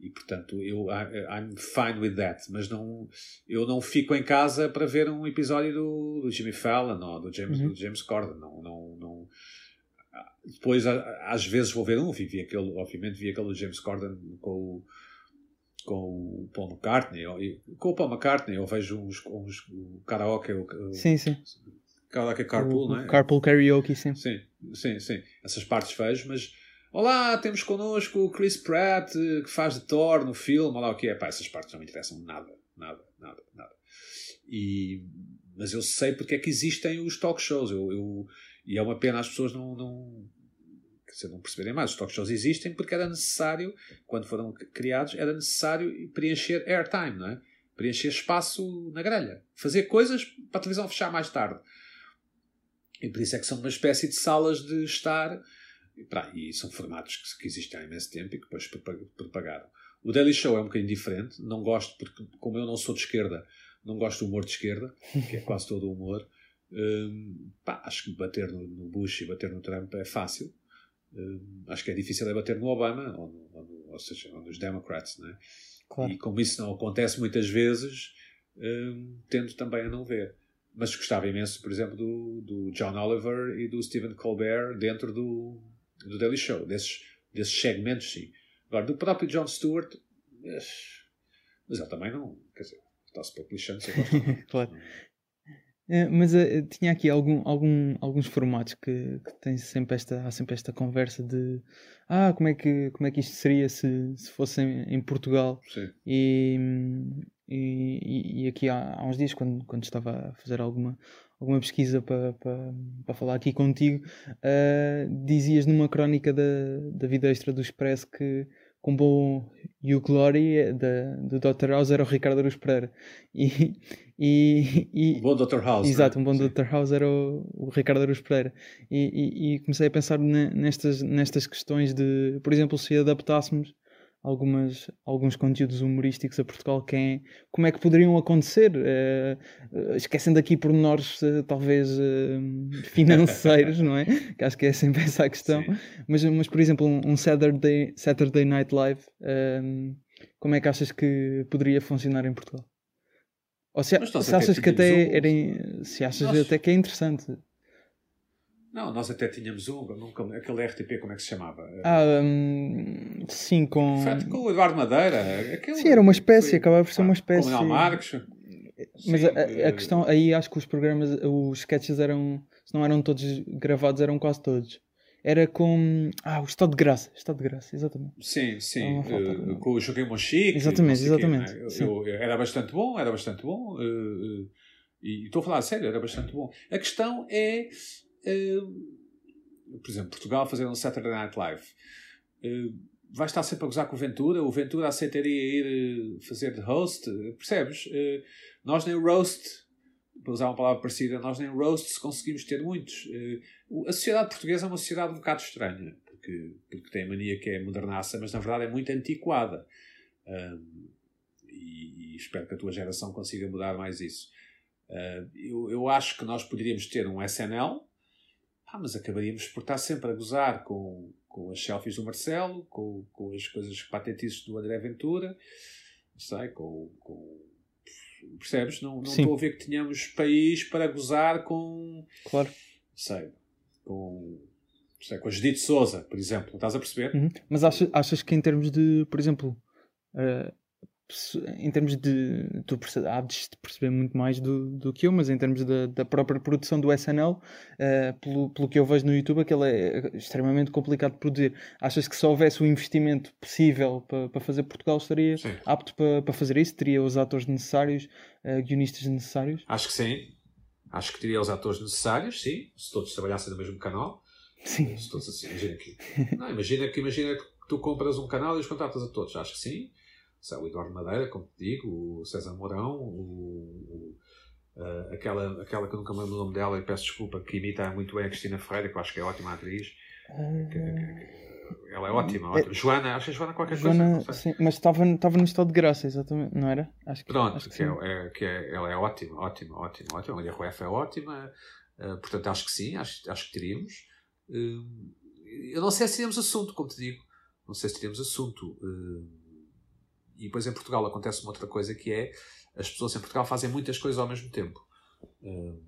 e portanto eu I'm fine with that mas não eu não fico em casa para ver um episódio do, do Jimmy Fallon ou do James uhum. do James Corden não não não depois às vezes vou ver um vi, aquele obviamente vi aquele do James Corden com o com o Paul McCartney, com o Paul McCartney, eu vejo uns, uns o karaoke, o, sim, sim. karaoke carpool, o, não é? Carpool karaoke, sim. Sim, sim, sim. Essas partes vejo, mas olá, temos connosco o Chris Pratt, que faz de Thor no filme, olá o que é, pá, essas partes não me interessam nada, nada, nada, nada. E, mas eu sei porque é que existem os talk shows, eu, eu e é uma pena as pessoas não, não se não perceberem mais, os talk shows existem porque era necessário, quando foram criados, era necessário preencher airtime, não é? Preencher espaço na grelha. Fazer coisas para a televisão fechar mais tarde. E por isso é que são uma espécie de salas de estar. E, são formatos que, que, existem há imenso tempo e que depois propagaram. O Daily Show é um bocadinho diferente. Não gosto, porque como eu não sou de esquerda, não gosto do humor de esquerda, que é quase todo o humor. Hum, pá, acho que bater no, no Bush e bater no Trump é fácil. Uh, acho que é difícil é bater no Obama, ou, no, ou, no, ou seja, ou nos Democrats, né? Claro. E como isso não acontece muitas vezes, uh, tendo também a não ver. Mas gostava imenso, por exemplo, do, do John Oliver e do Stephen Colbert dentro do, do Daily Show, desses, desses segmentos, sim. Agora, do próprio John Stewart, mas ele também não, quer dizer, está-se pouco lixando, se [LAUGHS] claro. É, mas uh, tinha aqui algum, algum, alguns formatos que, que tem sempre esta, há sempre esta conversa de ah, como é que, como é que isto seria se, se fosse em, em Portugal? Sim. E, e, e aqui há, há uns dias, quando, quando estava a fazer alguma, alguma pesquisa para, para, para falar aqui contigo, uh, dizias numa crónica da, da vida extra do Expresso que com bom e o Glory da, do Dr. House era o Ricardo Aruz Pereira. E, e, e, um bom Dr. House. Exato, né? um bom Sim. Dr. House era o, o Ricardo Aruz Pereira. E, e, comecei a pensar nestas, nestas questões de, por exemplo, se adaptássemos algumas, alguns conteúdos humorísticos a Portugal, quem, como é que poderiam acontecer, uh, esquecendo aqui pormenores uh, talvez financeiros, não é? Que acho que é sempre essa a questão. Mas, mas, por exemplo, um, um Saturday, Saturday Night Live, como é que achas que poderia funcionar em Portugal? Ou se, se achas que até era, se achas Nós... até que é interessante. Não, nós até tínhamos um, aquele RTP, como é que se chamava? Ah, um, sim, com. Foi com o Eduardo Madeira. Aquele, sim, era uma espécie, foi, acabava por ser uma espécie. Com o Marques. Mas sim, a, a, eh, questão, aí acho que os programas, os sketches eram, se não eram todos gravados, eram quase todos. Era com. Ah, o Estado de Graça. Estado de Graça, exatamente. Sim, sim. Uh, com o Joaquim Monchique. Exatamente, exatamente. Quê, eu, eu, era bastante bom, era bastante bom. Uh, e estou a falar a sério, era bastante bom. A questão é por exemplo, Portugal fazer um Saturday Night Live. Uh, vai estar sempre a gozar com o Ventura, o Ventura aceitaria ir uh, fazer de host, percebes? Uh, nós nem roast, para usar uma palavra parecida, nós nem roasts conseguimos ter muitos. a sociedade portuguesa é uma sociedade um bocado estranha, porque, porque tem a mania que é modernaça, mas na verdade é muito antiquada. E, e, espero que a tua geração consiga mudar mais isso. eu, eu acho que nós poderíamos ter um SNL, ah, mas acabaríamos por estar sempre a gozar com, com as selfies do Marcelo, com, com as coisas patetices do André Ventura, não sei, com, com percebes? Não, não estou a ver que tenhamos país para gozar com. Claro. Sei, com. Sei, com a Judite Souza, por exemplo, estás a perceber? Uhum. Mas achas, achas que em termos de, por exemplo, uh, em termos de. Tu há de perceber muito mais do, do que eu, mas em termos da, da própria produção do SNL, uh, eh, pelo, pelo que eu vejo no YouTube, aquele é extremamente complicado de produzir. Achas que se houvesse o investimento possível para, para fazer Portugal, estaria sim. apto para, para fazer isso? Teria os atores necessários, uh, guionistas necessários? Acho que sim. Acho que teria os atores necessários, sim, se todos trabalhassem no mesmo canal. Sim. Se todos assim, imagina que. Não, imagina que, imagina que tu compras um canal e os contratas a todos. Acho que sim o Eduardo Madeira, como te digo, o César Mourão, o, o, uh, aquela, aquela que eu nunca me lembro o nome dela e peço desculpa, que imita muito bem a Cristina Ferreira, que eu acho que é ótima atriz. Que, que, que, ela é ótima, ótima. É, Joana, acho que é Joana qualquer Joana, coisa. Sim, mas estava, estava no estado de graça, exatamente, não era? Acho que, Pronto, acho que, é, é, que é, ela é ótima, ótima, ótima, ótima. A Maria Rueff é ótima, uh, portanto acho que sim, acho, acho que teríamos. Uh, eu não sei se teríamos assunto, como te digo, não sei se teríamos assunto. Uh, e depois em Portugal acontece uma outra coisa que é as pessoas em Portugal fazem muitas coisas ao mesmo tempo. Uh,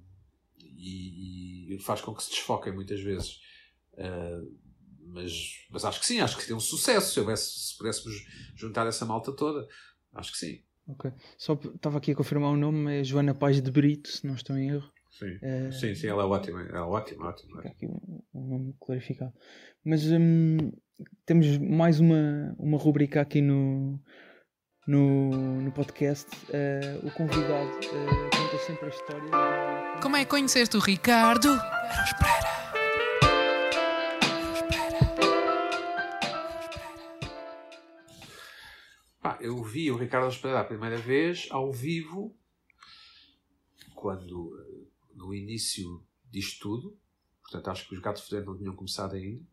e, e, faz com que se desfoquem muitas vezes. Uh, mas, mas acho que sim, acho que seria um sucesso se, houvesse, se pudéssemos juntar essa malta toda. Acho que sim. Ok. Só estava aqui a confirmar o nome, é Joana Paz de Brito, se não estou em erro. Sim, uh, sim, sim, ela é ótima, ela é ótima, ótima. Fica aqui um, um nome clarificado. Mas hum, temos mais uma, uma rubrica aqui no, no, no podcast, uh, o convidado uh, conta sempre a história. Como é que conheceste o Ricardo? Não espera. eu vi o Ricardo Espera a primeira vez ao vivo, quando eh, no início disto tudo, portanto acho que os Gatos Fedentos não tinham começado ainda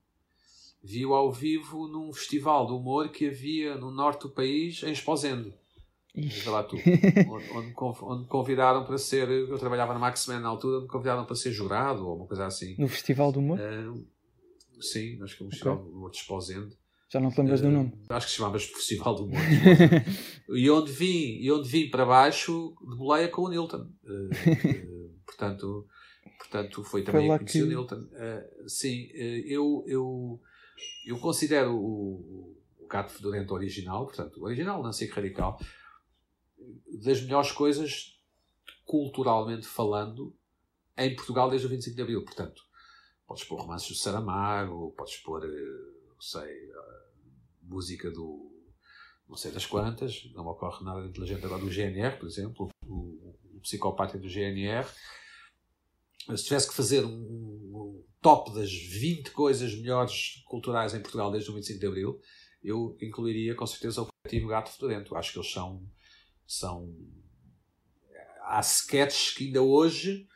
viu ao vivo num festival de humor que havia no norte do país, em Esposendo. Lá tu. [LAUGHS] onde, onde, me convidaram para ser. Eu trabalhava na Maxman na altura, me convidaram para ser jurado ou uma coisa assim. No Festival do Humor? Uh, sim, acho que é um Festival okay. do Humor de Esposendo. Já não te lembras uh, do nome? Acho que se chamava Festival do Humor. [LAUGHS] e onde vim, e onde vim para baixo de boleia com o Nilton. Uh, portanto, portanto, foi também foi conheci que... o Nilton. sim, eu. eu eu considero o, o Gato Fedorento original, portanto, o original, não sei que radical, das melhores coisas, culturalmente falando, em Portugal desde o 25 de Abril. Portanto, podes pôr romances do Saramago, podes pôr, eh, sei, música do não sei das quantas, não me ocorre nada inteligente agora do GNR, por exemplo, o, o psicopata do GNR. Se tivesse que fazer um, top das 20 coisas melhores culturais em Portugal desde o 25 de Abril, eu incluiria com certeza o coletivo Gato Fedorento. Acho que eles são. são há sketches que ainda hoje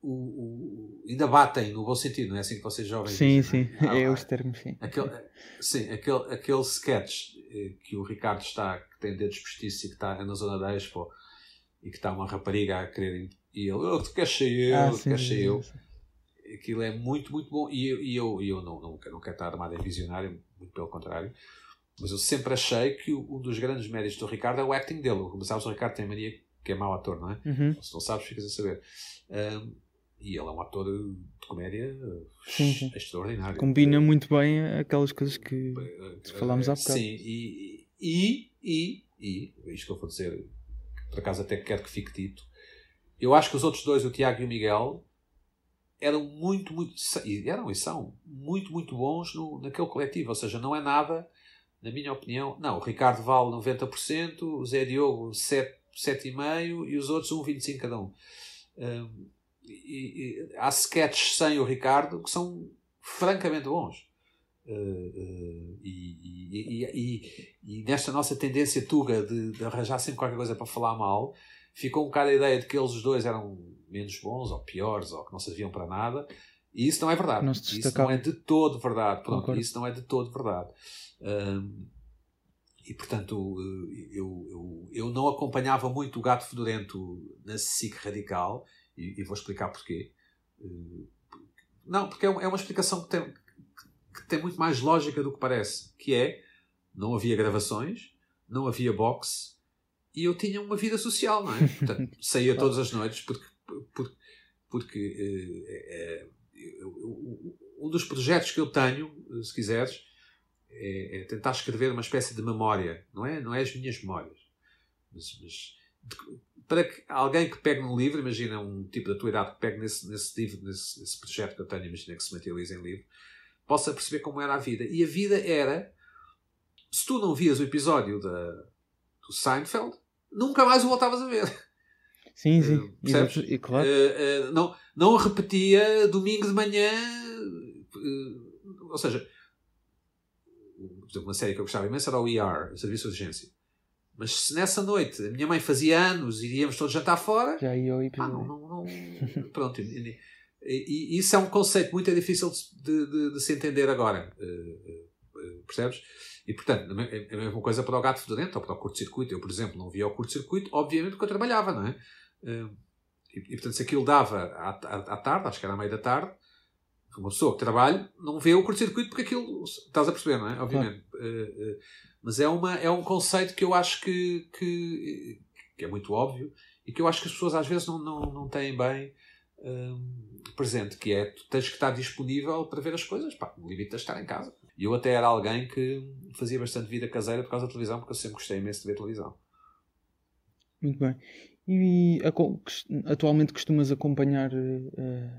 o, o, ainda batem no bom sentido, não é assim que vocês jovens Sim, dizem, sim, é? é Ah, os termos, sim. Aquele, sim, aquele, aquele sketch eh, que o Ricardo está, que tem dedos postiços e que está na zona da Expo e que está uma rapariga a querer e ele, oh, tu queres ser eu, Ah, tu sim, queres ser eu. Aquilo é muito, muito bom e eu, e eu, e eu não, não, não quero estar armado em visionário, muito pelo contrário, mas eu sempre achei que um dos grandes méritos do Ricardo é o acting dele. Como sabes, o Ricardo tem mania que é mau ator, não é? Uhum. Se não sabes, ficas a saber. Um, e ele é um ator de comédia Sim, sim. extraordinário. Combina muito bem aquelas coisas que. Eh, falámos há eh, bocado. Sim, e, e, e, e, isto que eu vou dizer, por acaso até quero que fique dito, eu acho que os outros dois, o Tiago e o Miguel, eram muito, muito, eram e são muito, muito bons no, naquele coletivo. Ou seja, não é nada, na minha opinião, não, o Ricardo vale 90%, o Zé Diogo 7, 7,5% e os outros 1,25% cada um. Um, e, e há sketches sem o Ricardo que são francamente bons. Uh, uh, e, e, e, e, nesta nossa tendência tuga de, de, arranjar sempre qualquer coisa para falar mal, ficou um bocado a ideia de que eles os dois eram menos bons ou piores ou que não serviam para nada. E isso não é verdade. Não isso não é de todo verdade. Pronto, Concordo. isso não é de todo verdade. Um, e portanto, eu, eu, eu não acompanhava muito o gato fedorento na SIC radical, e, e vou explicar porquê. Não, porque é uma explicação que tem, que tem muito mais lógica do que parece, que é não havia gravações, não havia boxe e eu tinha uma vida social, não é? [LAUGHS] Portanto, saía todas as noites porque, porque, porque é, é, um dos projetos que eu tenho, se quiseres, é, é, tentar escrever uma espécie de memória, não é? Não é as minhas memórias, mas, mas para que alguém que pegue num livro, imagina um tipo da tua idade que pegue nesse, nesse livro, nesse, nesse projeto que eu tenho, imagina que se materializa em livro, possa perceber como era a vida. E a vida era, se tu não vias o episódio da, do Seinfeld, nunca mais o voltavas a ver. Sim, sim. Uh? E, claro. Uh, uh, não, não repetia domingo de manhã. ou seja, por exemplo, uma série que eu gostava imenso era o ER, o Serviço de Urgência. Mas se nessa noite a minha mãe fazia anos e iríamos todos jantar fora, já ia ao ah, episódio. não, não, não, pronto. E, e, isso é um conceito muito difícil de, de, de se entender agora. Percebes? E portanto, é a mesma coisa para o gato fedorento ou para o curto-circuito. Eu, por exemplo, não via o curto-circuito, obviamente, porque eu trabalhava, não é? Uh, e, e, portanto, se aquilo dava à, à, à, tarde, acho que era à meia da tarde, uma pessoa que trabalha não vê o curto-circuito porque aquilo. Estás a perceber, não é? Obviamente. Uh, mas é, uma, é um conceito que eu acho que, que, que, é muito óbvio e que eu acho que as pessoas às vezes não, não, não têm bem um, presente, que é tu tens que estar disponível para ver as coisas, pá, o limite de estar em casa. E eu até era alguém que fazia bastante vida caseira por causa da televisão, porque eu sempre gostei imenso de ver televisão. Muito bem. E atualmente costumas acompanhar uh,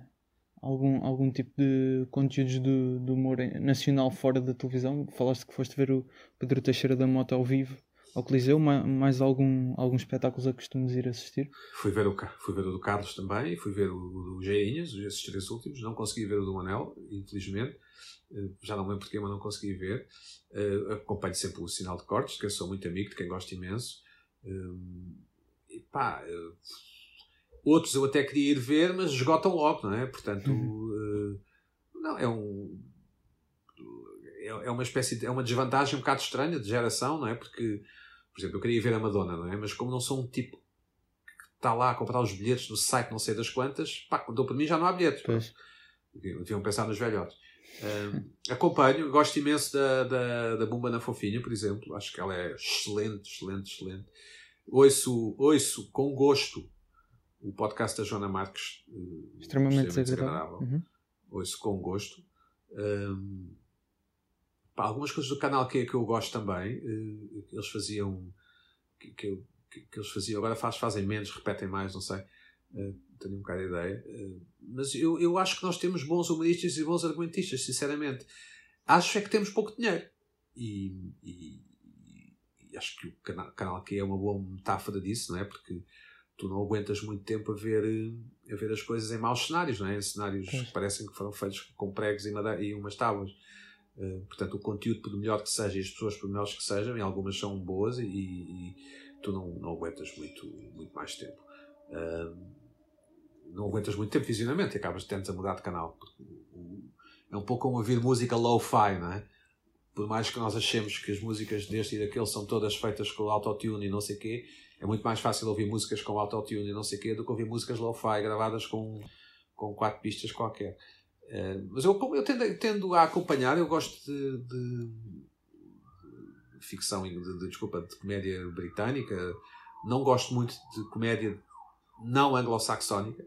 algum, algum tipo de conteúdos de, de humor nacional fora da televisão? Falaste que foste ver o Pedro Teixeira da Mota ao vivo ao Coliseu, mais algum, algum espetáculos a que costumas ir assistir? Fui ver o, fui ver o do Carlos também, fui ver o do Geinhas, esses três últimos, não consegui ver o do Manel, infelizmente, já não me lembro porquê, mas não consegui ver. Uh, acompanho sempre o Sinal de Cortes, que eu sou muito amigo, de quem gosto imenso. Um, e pá, outros eu até queria ir ver, mas esgotam logo, não é? Portanto, uh, não, é um. É uma espécie de, é uma desvantagem um bocado estranha de geração, não é? Porque, por exemplo, eu queria ver a Madonna, não é? Mas como não sou um tipo que está lá a comprar os bilhetes no site não sei das quantas, pá, dou para mim já não há bilhetes. Pois. Deviam pensar nos velhotes. Um, acompanho, gosto imenso da, da, da Bumba na Fofinha, por exemplo. Acho que ela é excelente, excelente, excelente. Ouço, ouço com gosto o podcast da Joana Marques. Uh, Extremamente desagradável. Uhum. Ouço com gosto. Um, pá, algumas coisas do canal que, que eu gosto também. Uh, eles faziam. Que, que, que, que, eles faziam. Agora faz, fazem menos, repetem mais, não sei. Uh, tenho um bocado de ideia. Uh, mas eu, eu acho que nós temos bons humoristas e bons argumentistas, sinceramente. Acho é que temos pouco dinheiro. E, e, e acho que o canal, canal Q é uma boa metáfora disso, não é? Porque tu não aguentas muito tempo a ver, a ver as coisas em maus cenários, não é? Em cenários que parecem que foram feitos com pregos e, e umas tábuas. Uh, portanto, o conteúdo, por melhor que seja, e as pessoas, por melhores que sejam, e algumas são boas, e, e tu não, não aguentas muito, muito mais tempo. Não aguentas muito tempo visionamento e acabas tentas a mudar de canal. É um pouco como ouvir música low-fi, não é? Por mais que nós achemos que as músicas deste e daquele são todas feitas com autotune e não sei o quê, é muito mais fácil ouvir músicas com autotune e não sei o quê do que ouvir músicas low-fi gravadas com, com quatro pistas qualquer. Uh, mas eu, eu tendo, tendo, a acompanhar, eu gosto de, de, de ficção, de, de, desculpa, de comédia britânica. Não gosto muito de comédia não anglo-saxónica,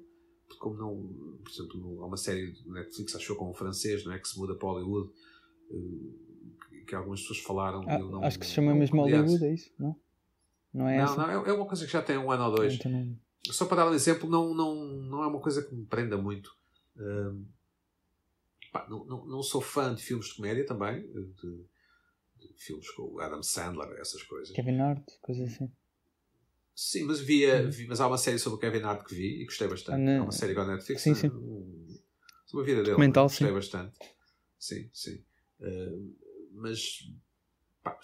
como não, por exemplo, há uma série de Netflix, achou com um francês, não é? Que se muda para Hollywood, eh, que algumas pessoas falaram. Ah, não, acho que se chama mesmo Hollywood, é isso? Não? Não é não, não, é, é uma coisa que já tem um ano ou dois. Então, não... Só para dar um exemplo, não, não, não é uma coisa que me prenda muito. Um, pá, não, não, não, sou fã de filmes de comédia também, de, de filmes com Adam Sandler, essas coisas. Kevin Hart, coisas assim. Sim, mas via, uhum. vi, mas há uma série sobre o Kevin Hart que vi e gostei bastante. Ah, há uma série igual Netflix. Sim, sim. sobre a vida dele. Documental, gostei sim. bastante. Sim, sim. Uh, mas pá,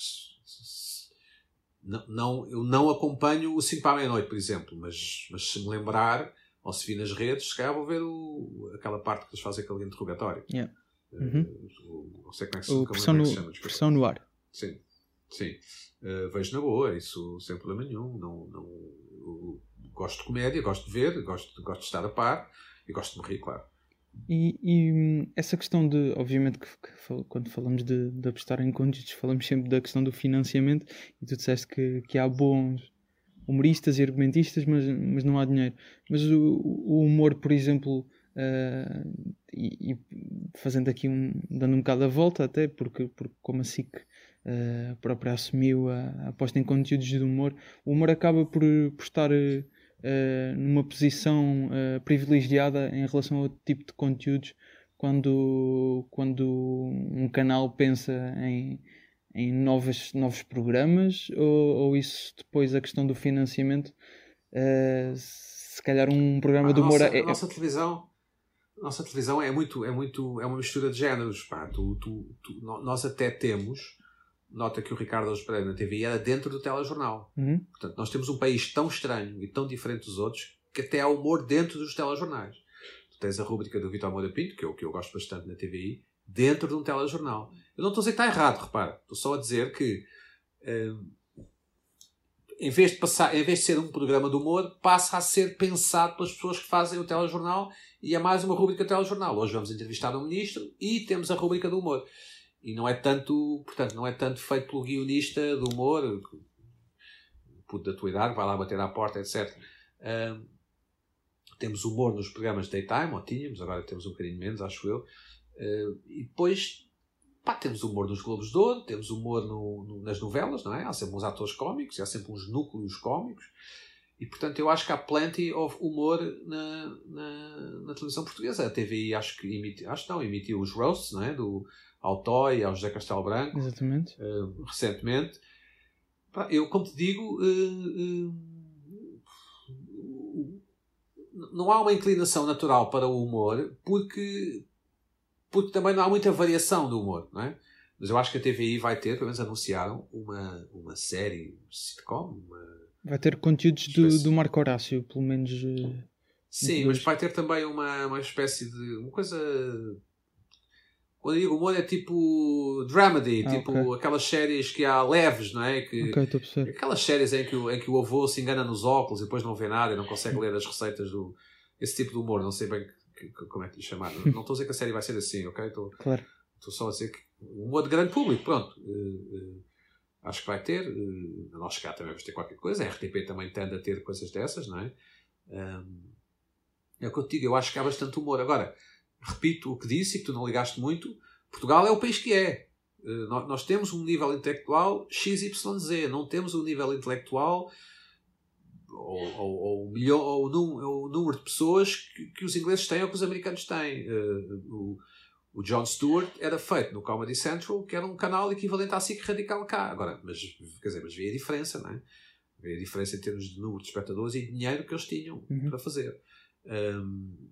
não, não, eu não acompanho o 5 para a meia-noite, por exemplo, mas, mas se me lembrar, ou se vi nas redes, se calhar vou ver o, aquela parte que eles fazem aquele interrogatório. Yeah. Uhum. Uh, não sei como é que se, o pressão, no, chama. Pressão no ar. Sim, sim. Uh, vejo na boa, isso sem problema nenhum. Não, não, gosto de comédia, gosto de ver, gosto, gosto de estar a par e gosto de me rir, claro. E, e, hum, essa questão de, obviamente, que, que, quando falamos de, de apostar em conteúdos, falamos sempre da questão do financiamento, e tu disseste que, que há bons humoristas e argumentistas, mas, mas não há dinheiro. Mas o, o humor, por exemplo, uh, e, e, fazendo aqui um, dando um bocado a volta, até porque, porque como a SIC uh, própria assumiu a, a aposta em conteúdos de humor, o humor acaba por, por estar. Uh, numa posição uh, privilegiada em relação a outro tipo de conteúdos quando, quando um canal pensa em, em novos, novos programas ou, ou isso depois a questão do financiamento uh, se calhar um programa a de humor é, a nossa televisão nossa televisão é muito é muito é uma mistura de géneros pá. Tu, tu, tu, nós até temos nota que o Ricardo Alves Pereira na TV era dentro do telejornal. Uhum. Portanto, nós temos um país tão estranho e tão diferente dos outros que até há humor dentro dos telejornais. Tu tens a rúbrica do Vitor Moura Pinto, que é o que eu gosto bastante na TVI, dentro de um telejornal. Eu não estou a dizer que está errado, repara. Estou só a dizer que hum, em, vez de passar, em vez de ser um programa de humor, passa a ser pensado pelas pessoas que fazem o telejornal e é mais uma rúbrica telejornal. Hoje vamos entrevistar um ministro e temos a rúbrica do humor e não é tanto, portanto, não é tanto feito pelo guionista do humor, puto da tua idade, vai lá bater à porta, etc. Um, temos humor nos programas daytime, ou tínhamos, agora temos um bocadinho menos, acho eu. Uh, e depois, pá, temos humor nos Globos de Ouro, temos humor no, no, nas novelas, não é? Há sempre uns atores cómicos, há sempre uns núcleos cómicos. E, portanto, eu acho que há plenty of humor na, na, na televisão portuguesa. A TVI acho que emitiu, acho não, emitiu os roasts, não é? Do, ao Toy, ao José Castelo Branco, Exatamente. Uh, recentemente. Eu, como te digo, uh, não há uma inclinação natural para o humor porque, porque também não há muita variação do humor, não é? Mas eu acho que a TVI vai ter, pelo menos anunciaram, uma, uma série sitcom. Uma... Vai ter conteúdos do, do Marco Horácio, pelo menos. Sim, mas vai ter também uma, uma espécie de. uma coisa quando eu digo humor é tipo dramedy, ah, tipo okay. aquelas séries que há leves, não é? Que, okay, aquelas séries em que, o, em que o avô se engana nos óculos e depois não vê nada e não consegue ler as receitas do. Esse tipo de humor, não sei bem que, que, como é que lhe chamar. [LAUGHS] Não estou a dizer que a série vai ser assim, ok? Estou, claro. só a dizer que humor de grande público, pronto. Uh, uh, acho que vai ter. Uh, nós cá também vamos ter qualquer coisa. A RTP também tende a ter coisas dessas, não é? Um, é o que eu te digo, eu acho que há bastante humor. Agora repito o que disse e que tu não ligaste muito, Portugal é o país que é. Eh, nós temos um nível intelectual XYZ, não temos um nível intelectual ou, ou, ou, milhão, ou, o número de pessoas que, que, os ingleses têm ou que os americanos têm. Uh, o, o Jon Stewart era feito no Comedy Central, que era um canal equivalente à SIC Radical cá. Agora, mas, quer dizer, mas vê a diferença, não é? Vê a diferença em termos de número de espectadores e dinheiro que eles tinham uhum. para fazer. Um,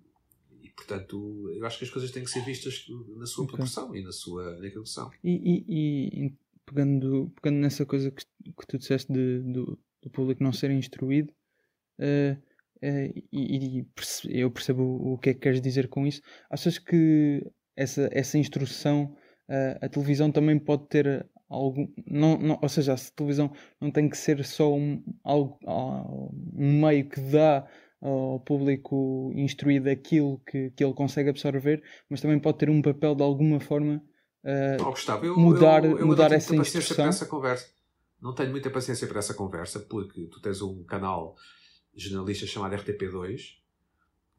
portanto, eu acho que as coisas têm que ser vistas na sua okay. proporção e na sua são. E, e, e, pegando, pegando nessa coisa que, que tu disseste de, do, do público não ser instruído, uh, uh, e, e eu percebo o que é que queres dizer com isso. Achas que essa, essa instrução, uh, a televisão também pode ter algum. Não, não, ou seja, a televisão não tem que ser só um, algo, um meio que dá ao público instruído aquilo que, que ele consegue absorver, mas também pode ter um papel de alguma forma uh, oh, Gustavo, eu, mudar, eu, eu mudar essa instrução. Essa conversa. Não tenho muita paciência para essa conversa, porque tu tens um canal jornalista chamado RTP2,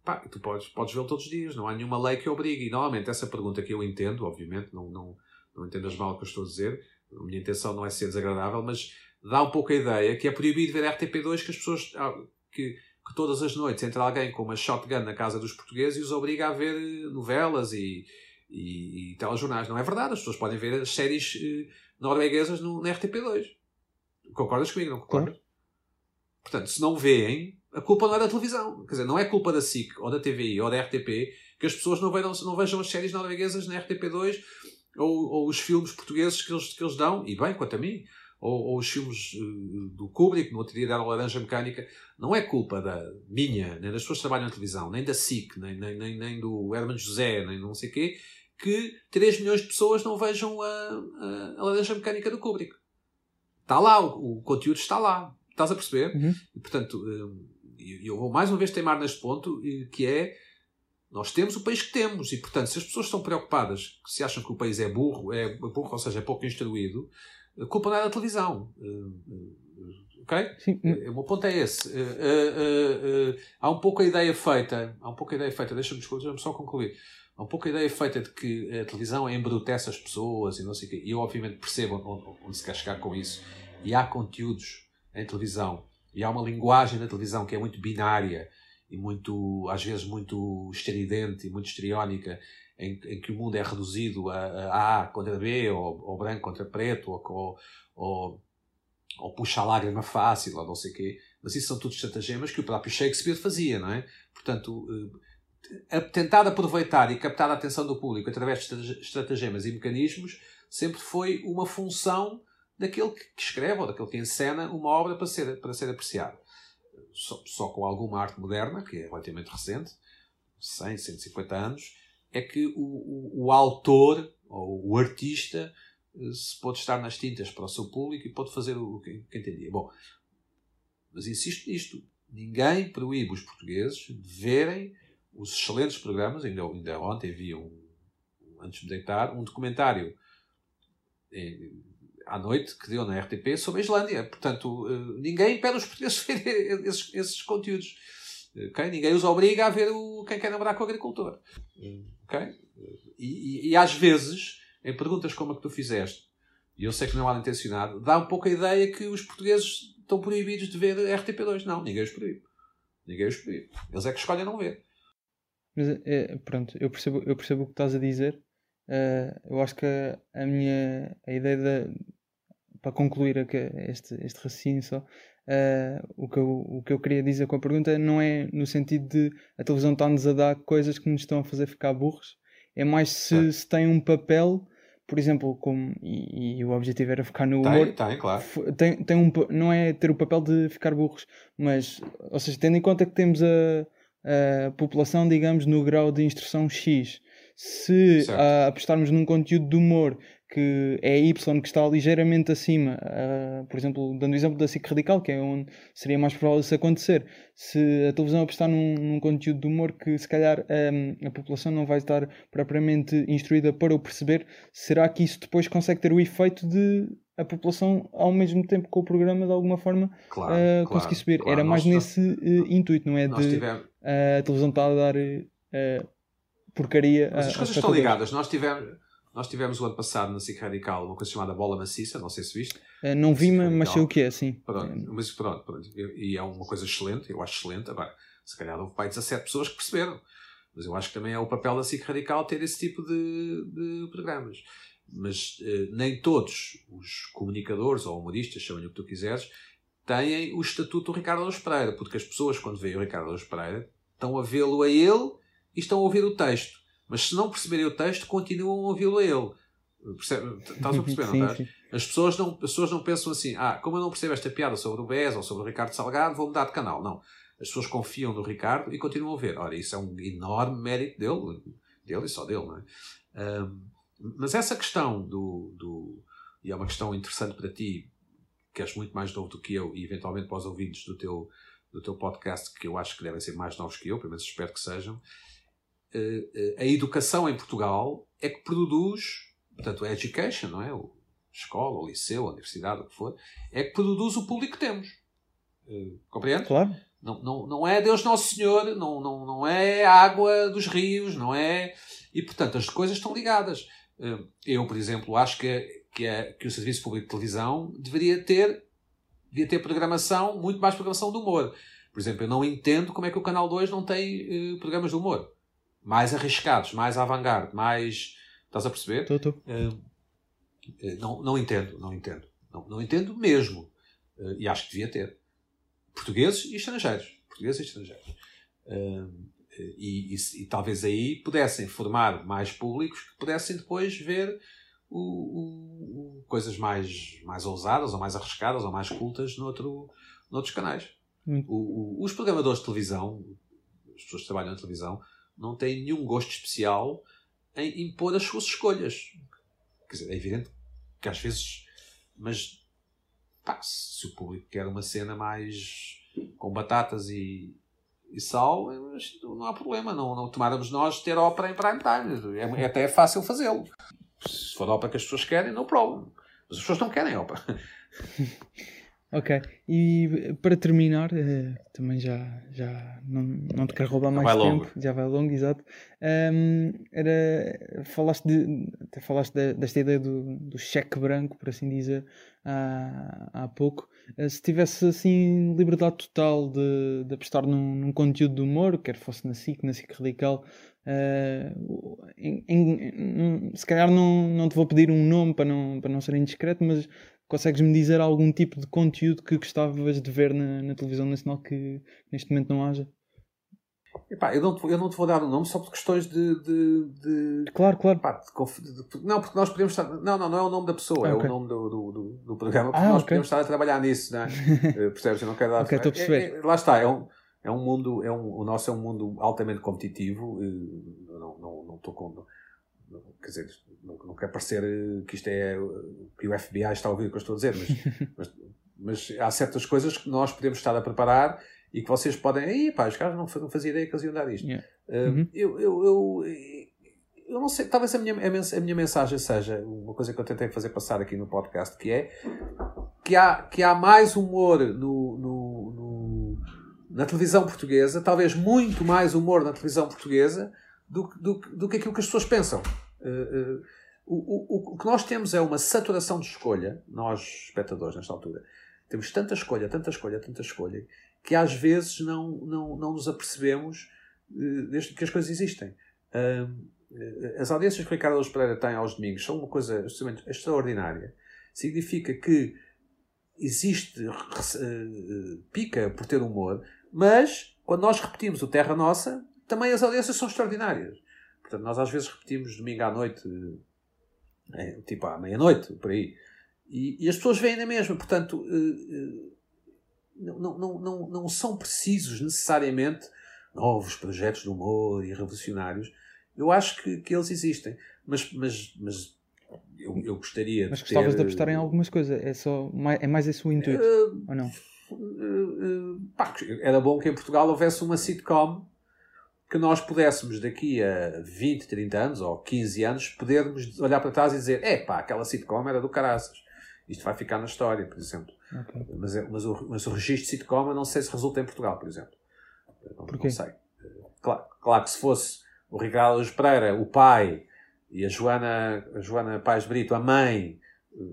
pá, tu podes, podes vê-lo todos os dias, não há nenhuma lei que obrigue. E normalmente essa pergunta que eu entendo, obviamente, não, não, não entendas mal o que eu estou a dizer, a minha intenção não é ser desagradável, mas dá um pouco a ideia que é proibido ver RTP2 que as pessoas. Ah, que, que todas as noites entra alguém com uma shotgun na casa dos portugueses e os obriga a ver novelas e, e, e telejornais. Não é verdade, as pessoas podem ver as séries eh, norueguesas no, na RTP2. Concordas comigo? Não concordas? Claro. Portanto, se não veem, a culpa não é da televisão. Quer dizer, não é culpa da SIC ou da TVI ou da RTP que as pessoas não vejam, não vejam as séries norueguesas na RTP2 ou, ou os filmes portugueses que eles, que eles dão. E bem, quanto a mim, ou, ou os filmes uh, do Kubrick, no outro dia deram Laranja Mecânica, não é culpa da minha, nem das pessoas que trabalham na televisão, nem da SIC, nem, nem, nem, nem do Herman José, nem não sei o quê, que 3 milhões de pessoas não vejam a, a, a Laranja Mecânica do Kubrick. Está lá, o, o conteúdo está lá. Estás a perceber? Uhum. E, portanto, eu vou mais uma vez teimar neste ponto, que é nós temos o país que temos e, portanto, se as pessoas estão preocupadas, se acham que o país é burro, é burro, ou seja, é pouco instruído, a culpa não é da televisão. Ok? Sim. O meu ponto é esse. Uh, uh, uh, há um pouco a ideia feita, há um pouco a ideia feita, deixa-me deixa só concluir. Há um pouco a ideia feita de que a televisão embrutece as pessoas e não sei o quê. E eu, obviamente, percebo onde, onde se quer chegar com isso. E há conteúdos em televisão e há uma linguagem na televisão que é muito binária e muito, às vezes, muito estridente e muito estriónica, em, em que o mundo é reduzido a, a contra B, ou, ou branco contra preto, ou, ou, ou, puxa a lágrima fácil, ou não sei o quê. Mas isso são tudo estratagemas que o próprio Shakespeare fazia, não é? Portanto, eh, tentar aproveitar e captar a atenção do público através de estratagemas e mecanismos sempre foi uma função daquele que escreve ou daquele que encena uma obra para ser, para ser apreciada. Só, só com alguma arte moderna, que é relativamente recente, 100, 150 anos, é que o, o, o autor ou o artista eh, se pode estar nas tintas para o seu público e pode fazer o que, que entendia. Bom, mas insisto nisto: ninguém proíbe os portugueses de verem os excelentes programas. Ainda, ainda ontem vi um, antes de deitar, um documentário à noite que deu na RTP sobre a Islândia. Portanto, eh, ninguém pede os portugueses verem [LAUGHS] esses, esses conteúdos. Okay? Ninguém os obriga a ver o, quem quer namorar com o agricultor. Okay? E, e, e, às vezes, em perguntas como a que tu fizeste, e eu sei que não é mal intencionado, dá um pouco a ideia que os portugueses estão proibidos de ver RTP2. Não, ninguém os proíbe. Ninguém os proíbe. Eles é que escolhem não ver. Mas, é, pronto, eu percebo, eu percebo o que estás a dizer. Uh, eu acho que a, a minha a ideia de, para concluir este, este raciocínio só, uh, o, que eu, o que eu queria dizer com a pergunta não é no sentido de a televisão está-nos a dar coisas que nos estão a fazer ficar burros, é mais se, se tem um papel, por exemplo, como, e, e o objetivo era ficar no humor. Tem, tem, claro. Tem, tem um, não é ter o papel de ficar burros, mas, ou seja, tendo em conta que temos a, a população, digamos, no grau de instrução X, se a, apostarmos num conteúdo de humor que é Y que está ligeiramente acima, uh, por exemplo, dando o exemplo da SIC Radical, que é onde seria mais provável isso acontecer, se a televisão apostar num, num conteúdo de humor que se calhar um, a população não vai estar propriamente instruída para o perceber, será que isso depois consegue ter o efeito de a população, ao mesmo tempo com o programa, de alguma forma claro, uh, conseguir claro, subir? Claro, Era mais nesse uh, intuito, não é? De tivemos... a televisão está a dar porcaria. Mas as coisas estão ligadas. Nós tivemos nós tivemos o ano passado na SIC Radical uma coisa chamada Bola Maciça, não sei se viste. Uh, não vi, mas sei o que é, sim. Pronto, mas pronto, pronto, e é uma coisa excelente, eu acho excelente. Agora, se calhar houve pai 17 pessoas que perceberam. Mas eu acho que também é o papel da SIC Radical ter esse tipo de, de programas. Mas uh, nem todos os comunicadores ou humoristas, chamem o que tu quiseres, têm o estatuto do Ricardo Alves Pereira, porque as pessoas, quando veem o Ricardo Alves Pereira, estão a vê-lo a ele e estão a ouvir o texto. Mas se não perceberem o texto, continuam a ouvi-lo a ele. Percebe? Estás a perceber, [LAUGHS] não estás? As pessoas não, as pessoas não pensam assim, ah, como eu não percebo esta piada sobre o BES ou sobre o Ricardo Salgado, vou mudar de canal. Não. as pessoas confiam no Ricardo e continuam a ver. Ora, isso é um enorme mérito dele, dele e só dele, não é? Um, mas essa questão do, do. E é uma questão interessante para ti, que és muito mais novo do que eu, e eventualmente para os ouvintes do teu, do teu podcast, que eu acho que devem ser mais novos que eu, pelo menos espero que sejam. Uh, uh, a educação em Portugal é que produz, portanto, a education, não é? O, escola, o liceu, a universidade, o que for, é que produz o público que temos. Uh, compreende? Claro. Não, não, não é Deus Nosso Senhor, não, não, não é água dos rios, não é. E portanto as coisas estão ligadas. Uh, eu, por exemplo, acho que, que, é, que o Serviço Público de Televisão deveria ter, deveria ter programação, muito mais programação de humor. Por exemplo, eu não entendo como é que o Canal 2 não tem uh, programas de humor mais arriscados, mais avant-garde, mais. Estás a perceber? Estou, estou. Eh, não, não entendo, não entendo. Não, não entendo mesmo. Eh, e acho que devia ter. Portugueses e estrangeiros. Portugueses e estrangeiros. Eh, e, e, e, talvez aí pudessem formar mais públicos que pudessem depois ver o, o, o, coisas mais, mais ousadas ou mais arriscadas ou mais cultas noutro, noutros canais. Hum. os programadores de televisão, as pessoas que trabalham na televisão, não têm nenhum gosto especial em impor as suas escolhas. Quer dizer, é evidente que às vezes. Mas pá, se o público quer uma cena mais com batatas e, e sal, não há problema. Não, não tomáramos nós ter ópera em prime time. É, até é fácil fazê-lo. Se for ópera que as pessoas querem, não problema. Mas as pessoas não querem ópera. [LAUGHS] Ok, e para terminar, uh, também já, já não, não te quero roubar mais tempo, longo. já vai longo, exato. Um, era, falaste, de, até falaste de, desta ideia do, do cheque branco, por assim dizer, há, há pouco. Uh, se tivesse assim liberdade total de, de apostar num, num conteúdo de humor, quer fosse na SIC, na SIC Radical, uh, em, em, se calhar não, não te vou pedir um nome para não, para não ser indiscreto, mas Consegues-me dizer algum tipo de conteúdo que gostavas de ver na, na televisão nacional que neste momento não haja? Epá, eu, não te, eu não te vou dar o nome só por questões de. de, de claro, claro. Epá, de, não, porque nós podemos estar. Não, não, não é o nome da pessoa, okay. é o nome do, do, do, do programa, porque ah, nós okay. podemos estar a trabalhar nisso, não é? [LAUGHS] Eh, percebes? Eu não quero dar. okay, estou. É, é, lá está, é um, é um mundo. É um, o nosso é um mundo altamente competitivo. Eh, não, não, não estou com quer dizer, não, não quer parecer eh, que isto é que o FBI está a ouvir o que eu estou a dizer, mas, [LAUGHS] mas, mas, há certas coisas que nós podemos estar a preparar e que vocês podem. Aí, pá, os caras não, não faziam ideia que eles iam dar isto. Yeah. Uh, uhum. eu, eu, eu, eu, não sei, talvez a minha, a minha mensagem seja uma coisa que eu tentei fazer passar aqui no podcast, que é que há, que há mais humor no, no, no na televisão portuguesa, talvez muito mais humor na televisão portuguesa do, do, do que aquilo que as pessoas pensam. Uh, uh, o, o, o, que nós temos é uma saturação de escolha, nós espectadores, nesta altura. Temos tanta escolha, tanta escolha, tanta escolha, que às vezes não, não, não nos apercebemos uh, desde que as coisas existem. as audiências que o Ricardo Pereira tem aos domingos são uma coisa absolutamente extraordinária. Significa que existe pica por ter humor, mas quando nós repetimos o Terra Nossa, também as audiências são extraordinárias. Portanto, nós às vezes repetimos domingo à noite, é, tipo à meia-noite, por aí. E, e, as pessoas veem na mesma. Portanto, uh, uh, não, não, não, não são precisos necessariamente novos projetos de humor e revolucionários. Eu acho que, que eles existem. Mas, mas, mas eu, eu gostaria mas de. Mas gostavas ter... de apostar em algumas coisas? É, só, é mais esse o intuito? Uh, ou não? Pá, era bom que em Portugal houvesse uma sitcom que nós pudéssemos daqui a 20, 30 anos ou 15 anos podermos olhar para trás e dizer é pá, aquela sitcom era do caraças. Isto vai ficar na história, por exemplo. Okay. Mas, é, mas, o, mas o registro de sitcom eu não sei se resulta em Portugal, por exemplo. Não, não sei. Claro, claro que se fosse o Ricardo Pereira, o pai, e a Joana, a Joana Pais Brito, a mãe,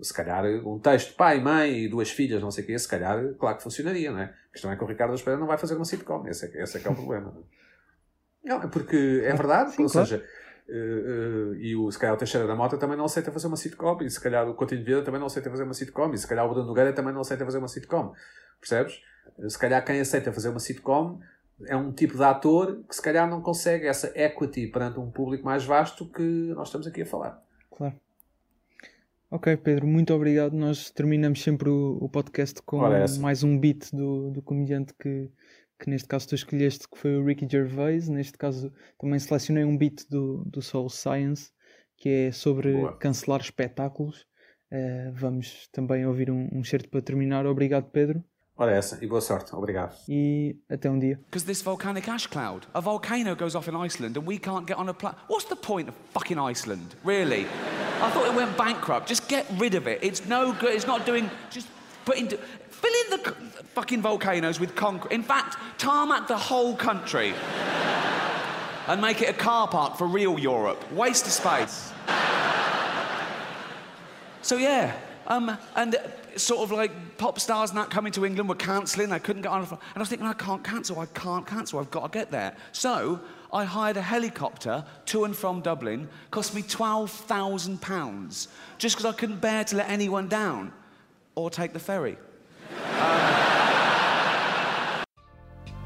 se calhar um texto pai, mãe e duas filhas, não sei o quê, se calhar, claro que funcionaria, não é? A questão é que o Ricardo Pereira não vai fazer uma sitcom, esse é, esse é que é o problema. Não é? Porque é verdade, Sim, ou claro. seja, uh, uh, e o, se calhar o Teixeira da Mota também não aceita fazer uma sitcom, e se calhar o Coutinho de Vida também não aceita fazer uma sitcom, e se calhar o Bruno Nogueira também não aceita fazer uma sitcom. Percebes? Se calhar quem aceita fazer uma sitcom é um tipo de ator que se calhar não consegue essa equity perante um público mais vasto que nós estamos aqui a falar. Claro. Ok, Pedro, muito obrigado. Nós terminamos sempre o, o podcast com mais um beat do, do comediante que, que neste caso tu escolheste, que foi o Ricky Gervais. Neste caso também selecionei um beat do, do Soul Science, que é sobre Boa. cancelar espetáculos. Uh, vamos também ouvir um, um certo para terminar. Obrigado, Pedro. Ora essa, e boa sorte. Obrigado. E até um dia. Because this volcanic ash cloud, a volcano goes off in Iceland and we can't get on a plane. What's the point of fucking Iceland, really? I thought it went bankrupt. Just get rid of it. It's no good. It's not doing. Just into. Fill in the fucking volcanoes with concrete. In fact, tarmac the whole country. [LAUGHS] and make it a car park for real Europe. Waste of space. So yeah, um, and sort of like pop stars that coming to England were cancelling. I couldn't get on. And I was thinking, I can't cancel. I can't cancel. I've got to get there. So I hired a helicopter to and from Dublin. Cost me twelve thousand pounds just because I couldn't bear to let anyone down, or take the ferry. Um, [LAUGHS]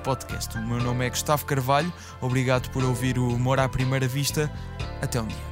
podcast. O meu nome é Gustavo Carvalho, obrigado por ouvir o Humor à Primeira Vista. Até um dia.